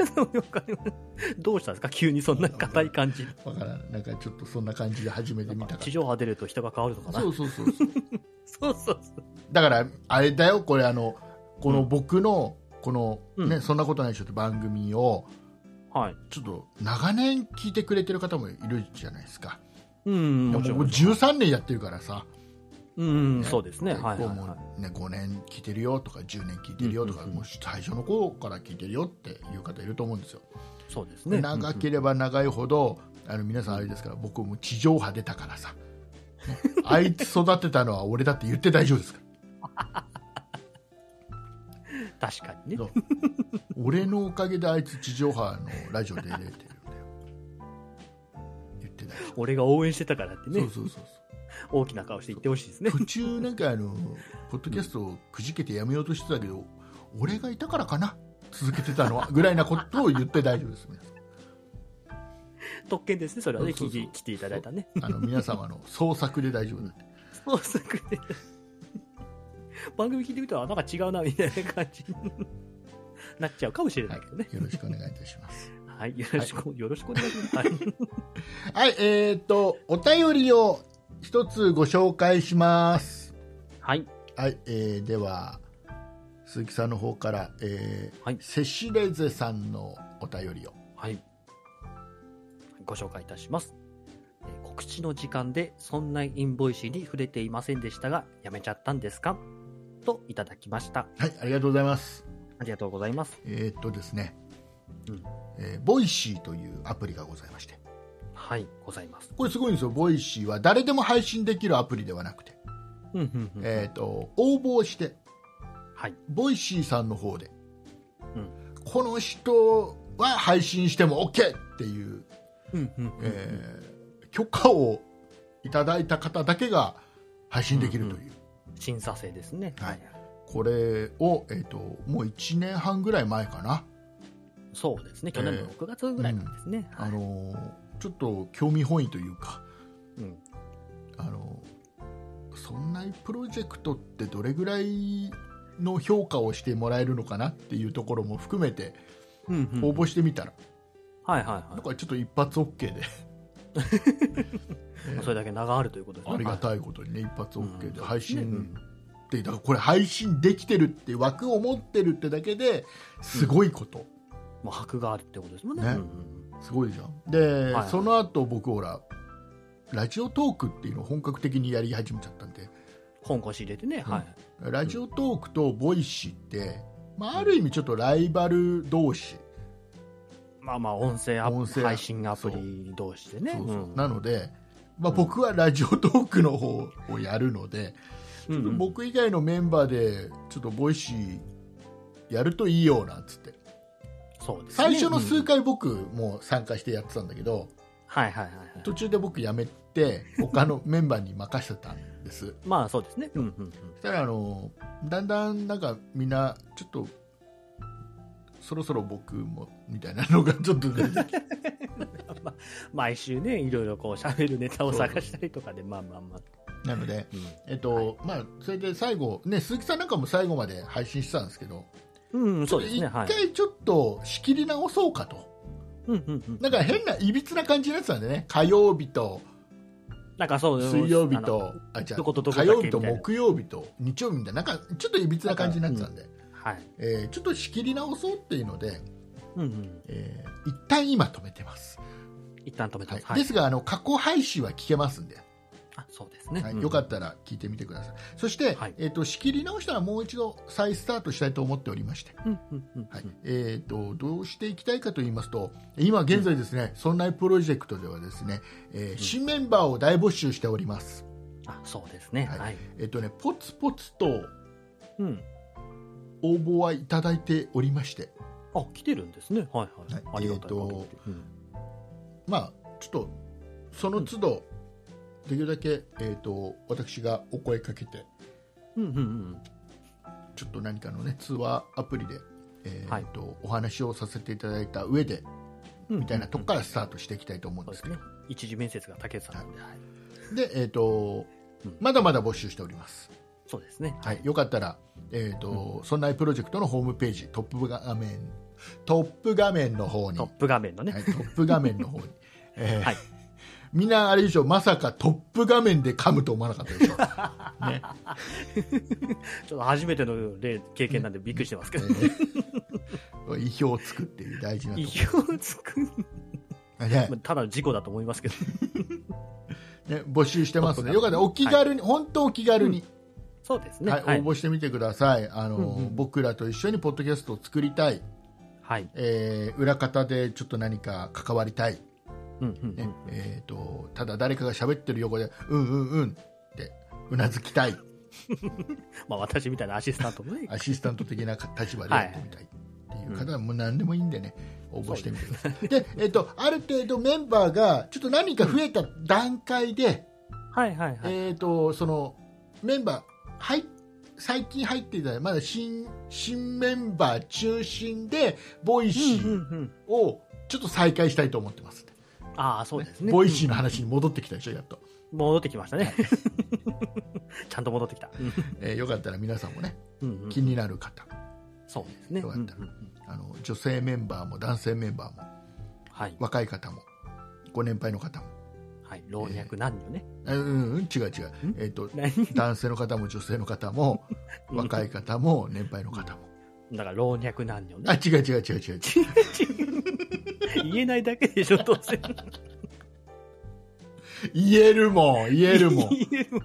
(laughs) どうしたんですか？急にそんな硬い感じ。わからん。なんかちょっとそんな感じで初めて見たか地上波出ると人が変わるのかな？そうそうそうそう。(laughs) そうそうそう。だからあれだよこれあのこの僕のこの、ねうん。そんなことないでしょって番組をはい。ちょっと長年聞いてくれてる方もいるじゃないですか。うん、もちろん。もう13年やってるからさ、うん、ね。そうですね。ではい、はいこうもうね、5年聞いてるよとか10年聞いてるよとか、うんうんうん。もう最初の頃から聞いてるよっていう方いると思うんですよ、そうですね。長ければ長いほどあの皆さんあれですから僕も地上波出たからさ、ね。(laughs) あいつ育てたのは俺だって言って大丈夫ですか確かにね。そう。俺のおかげであいつ地上波のラジオ出れてるんだよ。言って大丈俺が応援してたからって夫、ね、そうそうそう大きな顔して言ってほしいですね。途中なんかあのポッドキャストをくじけてやめようとしてたけど、俺がいたからかな。続けてたのはぐらいなことを言って大丈夫です。皆さん特権ですね、それはね、そうそうそう。聞き来ていただいたね。あの皆様の創作で大丈夫なんで。(laughs) 創作で。番組聞いてみたら、なんか違うな、みたいな感じに (laughs) なっちゃうかもしれないけどね。よろしくお願いいたしますはい、よろしく、よろしくお願いします。(laughs) はい。はいえー、っとお便りを一つご紹介しますはい。はい、えーでは鈴木さんの方から、えーはいセシレゼさんのお便りをはい。ご紹介いたします。えー告知の時間で、そんない Voicy に触れていませんでしたが、やめちゃったんですか？といただきました。はいありがとうございますありがとうございます。えーっとですね、うんえー Voicy というアプリがございましてはい、ございます。これすごいんですよ Voicy は誰でも配信できるアプリではなくて、うん、うん、うん。えーっと応募をしてはい。 Voicy さんの方で、うんこの人は配信しても OK っていう、うん、うん、うん。えー許可をいただいた方だけが配信できるという、審査制ですね。はいこれを、えー、ともう1年半ぐらい前かな、そうですね。去年の6月ぐらいなんですね。あのーちょっと興味本位というか、うん。あのそんなプロジェクトってどれぐらいの評価をしてもらえるのかなっていうところも含めてうん、うん。応募してみたら、はい、はい、はなんかちょっと一発 OK で、(laughs) い。それだけ名があるということですね。ありがい。たいことにね、一発 OK でうん配信うんって、だからこれ配信できてるって枠を持ってるってだけですごいこと、もう箔があるってことですもんね。ねうんうんすごいじゃんで、はいその後僕ほらラジオトークっていうのを本格的にやり始めちゃったんで本腰入れてね。はい。 Radiotalk と Voicy って、まあ、ある意味ちょっとライバル同士、まあまあ、音声ア音声配信アプリ同士でね。そうそううんなので、まあ、僕は Radiotalk の方をやるので、うんうん僕以外のメンバーでちょっと Voicy やるといいよなんつってそうですね。最初の数うん回僕も参加してやってたんだけど、はいはいはいはい。途中で僕辞めて他のメンバーに任せてたんですまあそうですね。うんうんうん。そしたらあのだんだんなんかみんなちょっとそろそろ僕もみたいなのがちょっと出てきて (laughs) まあ毎週ね、いろいろこう喋るネタを探したりとかで、まあまあまあ。なので、うんえっとまあ、それで最後、ね、鈴木さんなんかも最後まで配信してたんですけどうん、そうです一ね。はい。回ちょっと仕切り直そうかとうんうんうん。なんか変ないびつな感じになってたんでね火曜日となんかそう、水曜日とあじゃどことどこ火曜日と木曜日と日曜日みたいななんかちょっといびつな感じになってたんで、はい。えーちょっと仕切り直そうっていうので、うんうん。えー一旦今止めてます、一旦止めてはい。ます。はい。ですがあの過去配信は聞けますんで、あ、そうですね。よかったら聞いてみてください。そして、はい。えー、と仕切り直したらもう一度再スタートしたいと思っておりまして。えー、とどうしていきたいかと言いますと今現在ですね、そんなプロジェクトではですね、えー新メンバーを大募集しております、あ、そうですね。はい。はい。えっ、とねポツポツとうん。応募はいただいておりまして。あ、来てるんですね。はいはい。はい。ありがたいえーと限りうんまあちょっとその都度、できるだけ、えー、と私がお声かけてうんうんうん。ちょっと何かのね通話アプリで、えーはいとお話をさせていただいた上でみたいなとこからスタートしていきたいと思うんですけど、ね。一次面接が竹内さんなんで、はい。で、えーとうんまだまだ募集しております、そうですね。はい、よかったら、えーとそんなプロジェクトのホームページトップ画面トップ画面の方に、はトップ画面のね。い、トップ画面の方に、(laughs) えーはい。みんなあれでしょまさかトップ画面で噛むと思わなかったでしょ、(laughs) ね。ちょっと初めての例経験なんでびっくりしてますけど。えー意表をつくっていう大事な意表つく？ただの事故だと思いますけど。(laughs) ね、募集してますので、よかったらお気軽に、本当お気軽に、そうですね。はいはい。応募してみてください。あの、うんうん。僕らと一緒にポッドキャストを作りたい、はい。えー裏方でちょっと何か関わりたい、ただ誰かが喋ってる横でうんうんうんってうなずきたい (laughs) まあ私みたいなアシスタントもね。アシスタント的な立場でやってみたいっていう方はもう何でもいいんでね、応募してみてください。で、えっと、ある程度メンバーがちょっと何か増えた段階で、はいはいはい。えっと、そのメンバー、はい、最近入っていたまだ新新メンバー中心で、 Voicy をちょっと再開したいと思ってます。ああ、そうですね。 Voicy の話に戻ってきたでしょ、やっと。戻ってきましたね。ちゃんと戻ってきた。えーよかったら皆さんもね、うんうん気になる方、そうですね。よかったらうんうんうんあの女性メンバーも男性メンバーもはい。若い方もご年配の方もはい。老若男女ね。あうんうん違う違う、えー、と何？男性の方も女性の方も若い方も年配の方もだから老若男女あね。違う違う違う違う (laughs) 言えないだけでしょ、どうせ。言えるもん言えるもん (laughs) 言えるもん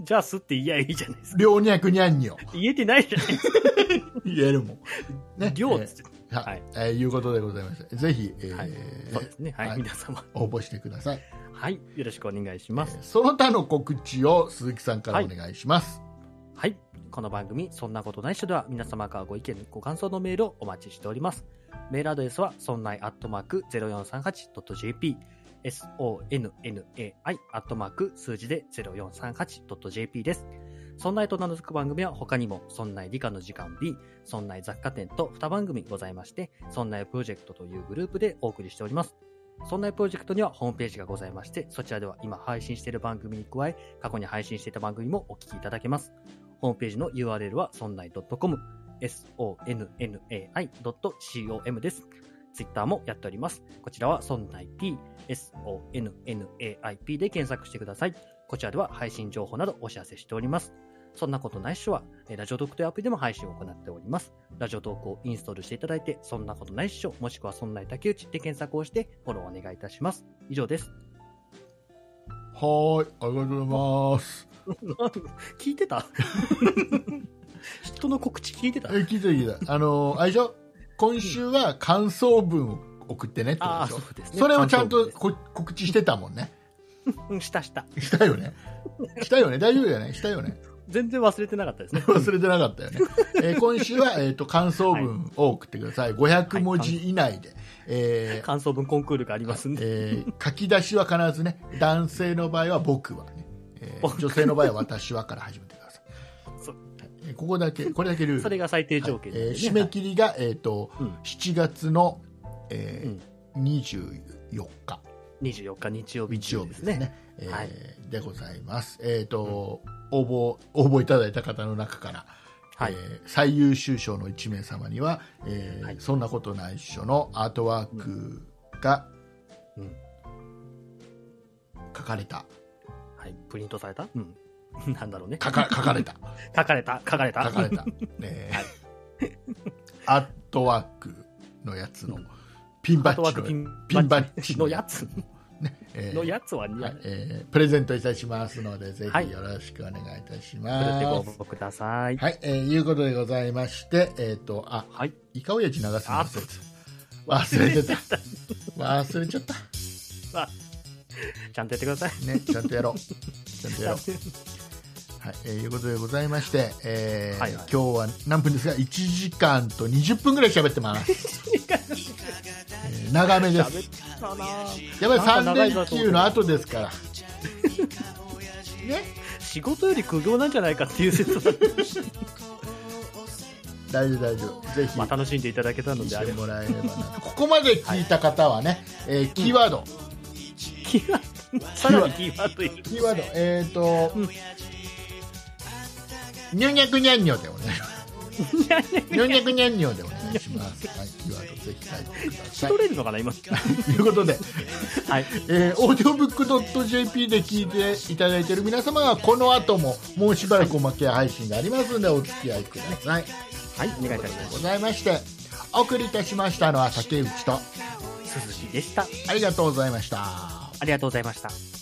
じゃあすって言えばいいじゃないですか。老若にゃんにょ言えてないじゃないですか。言えるもんね量っつって。えーははいい、えーいうことでございますぜひ、えーはいそうですね。はい。はい皆様。応募してください、はい。よろしくお願いします。その他の告知を鈴木さんからお願いします、はい。この番組、そんなことないっしょでは、皆様からご意見、ご感想のメールをお待ちしております。メールアドレスは、そんないアットマーク 0438.jp、sonnai アットマーク数字で 0438.jp です。そんないと名の付く番組は他にも、そんない理科の時間 B、そんない雑貨店と2番組ございまして、そんないプロジェクトというグループでお送りしております。そんなプロジェクトにはホームページがございまして、そちらでは今配信している番組に加え、過去に配信していた番組もお聞きいただけます。ホームページの URL は sonnai.com、sonnai.com です。ツイッターもやっております。こちらは sonnaip、sonnaip で検索してください。こちらでは配信情報などお知らせしております。そんなことないっしょは、えーラジオトークというアプリでも配信を行っております。ラジオトークをインストールしていただいて、そんなことないっしょ、もしくはそんない竹内で検索をして、フォローお願いいたします。以上です。はーいありがとうございます (laughs) 聞いてた？(laughs) 人の告知聞いてた？え聞いた聞いたあのあれでしょ？今週は感想文を送ってねってことでしょ？そうですね。それをちゃんとこ告知してたもんね。したした。したよね？したよね？大丈夫だよねしたよね？全然忘れてなかったですね。(laughs) 忘れてなかったよね、えー今週は、えー、と感想文を送ってください、500文字以内で、えー感想文コンクールがありますんで。えー書き出しは必ずね男性の場合は僕はね、えー僕女性の場合は私はから始めてここだけこれだけルール。それが最低条件はい。えー締め切りが、えーとうん。7月の、えー24日24日。日曜日日曜日中ですね。ですね。えーはい。でございます、えーと応募応募いただいた方の中から、はい。えー最優秀賞の1名様には、えーはい。そんなことないっしょのアートワークがうん。書かれた、はい。プリントされた？うん。(laughs) なんだろうね。書か書かれた (laughs) 書かれた、書かれた。書かれた、(laughs) ねアートワークのやつのうんピンバッジのピンバッジのやつのやつは似合はう。いえープレゼントいたしますのでぜはいひよろしくお願いいたしふます。るってご応募ください。はい、えーいうことでございまして、えっ、と、あ、はい。イカオヤジ流すの忘れてた。忘れてた。忘れちゃった。あちゃんとやってください。ね、ちゃんとやろう。ちゃんとやろう。はい、えーいうことでございまして、えーはいはい。今日は何分ですが、1時間と20分ぐらい喋ってます。えー長めです。やっぱり3なんか長いぞ連休の後ですから。(laughs) ね、仕事より苦行なんじゃないかっていう説が大丈夫大丈夫。ぜひ。まあ、楽しんでいただけたのであれもらえればなここまで聞いた方はね、えーキーワード、キーワード、さらにキーワード。キーワード。えっ、と、うんニョニャクニャンニョでお願いしますニョニャクニャンニョでお願いしますはいキーワードぜひ書いてください取れるのかな、今。ということではい。えー、オーディオブックドット JP で聞いていただいている皆様はこの後ももうしばらくおまけ配信がありますのでお付き合いください。はい、お願いいたします。ございましてお送りいたしましたのは竹内と鈴木でした。ありがとうございました。ありがとうございました。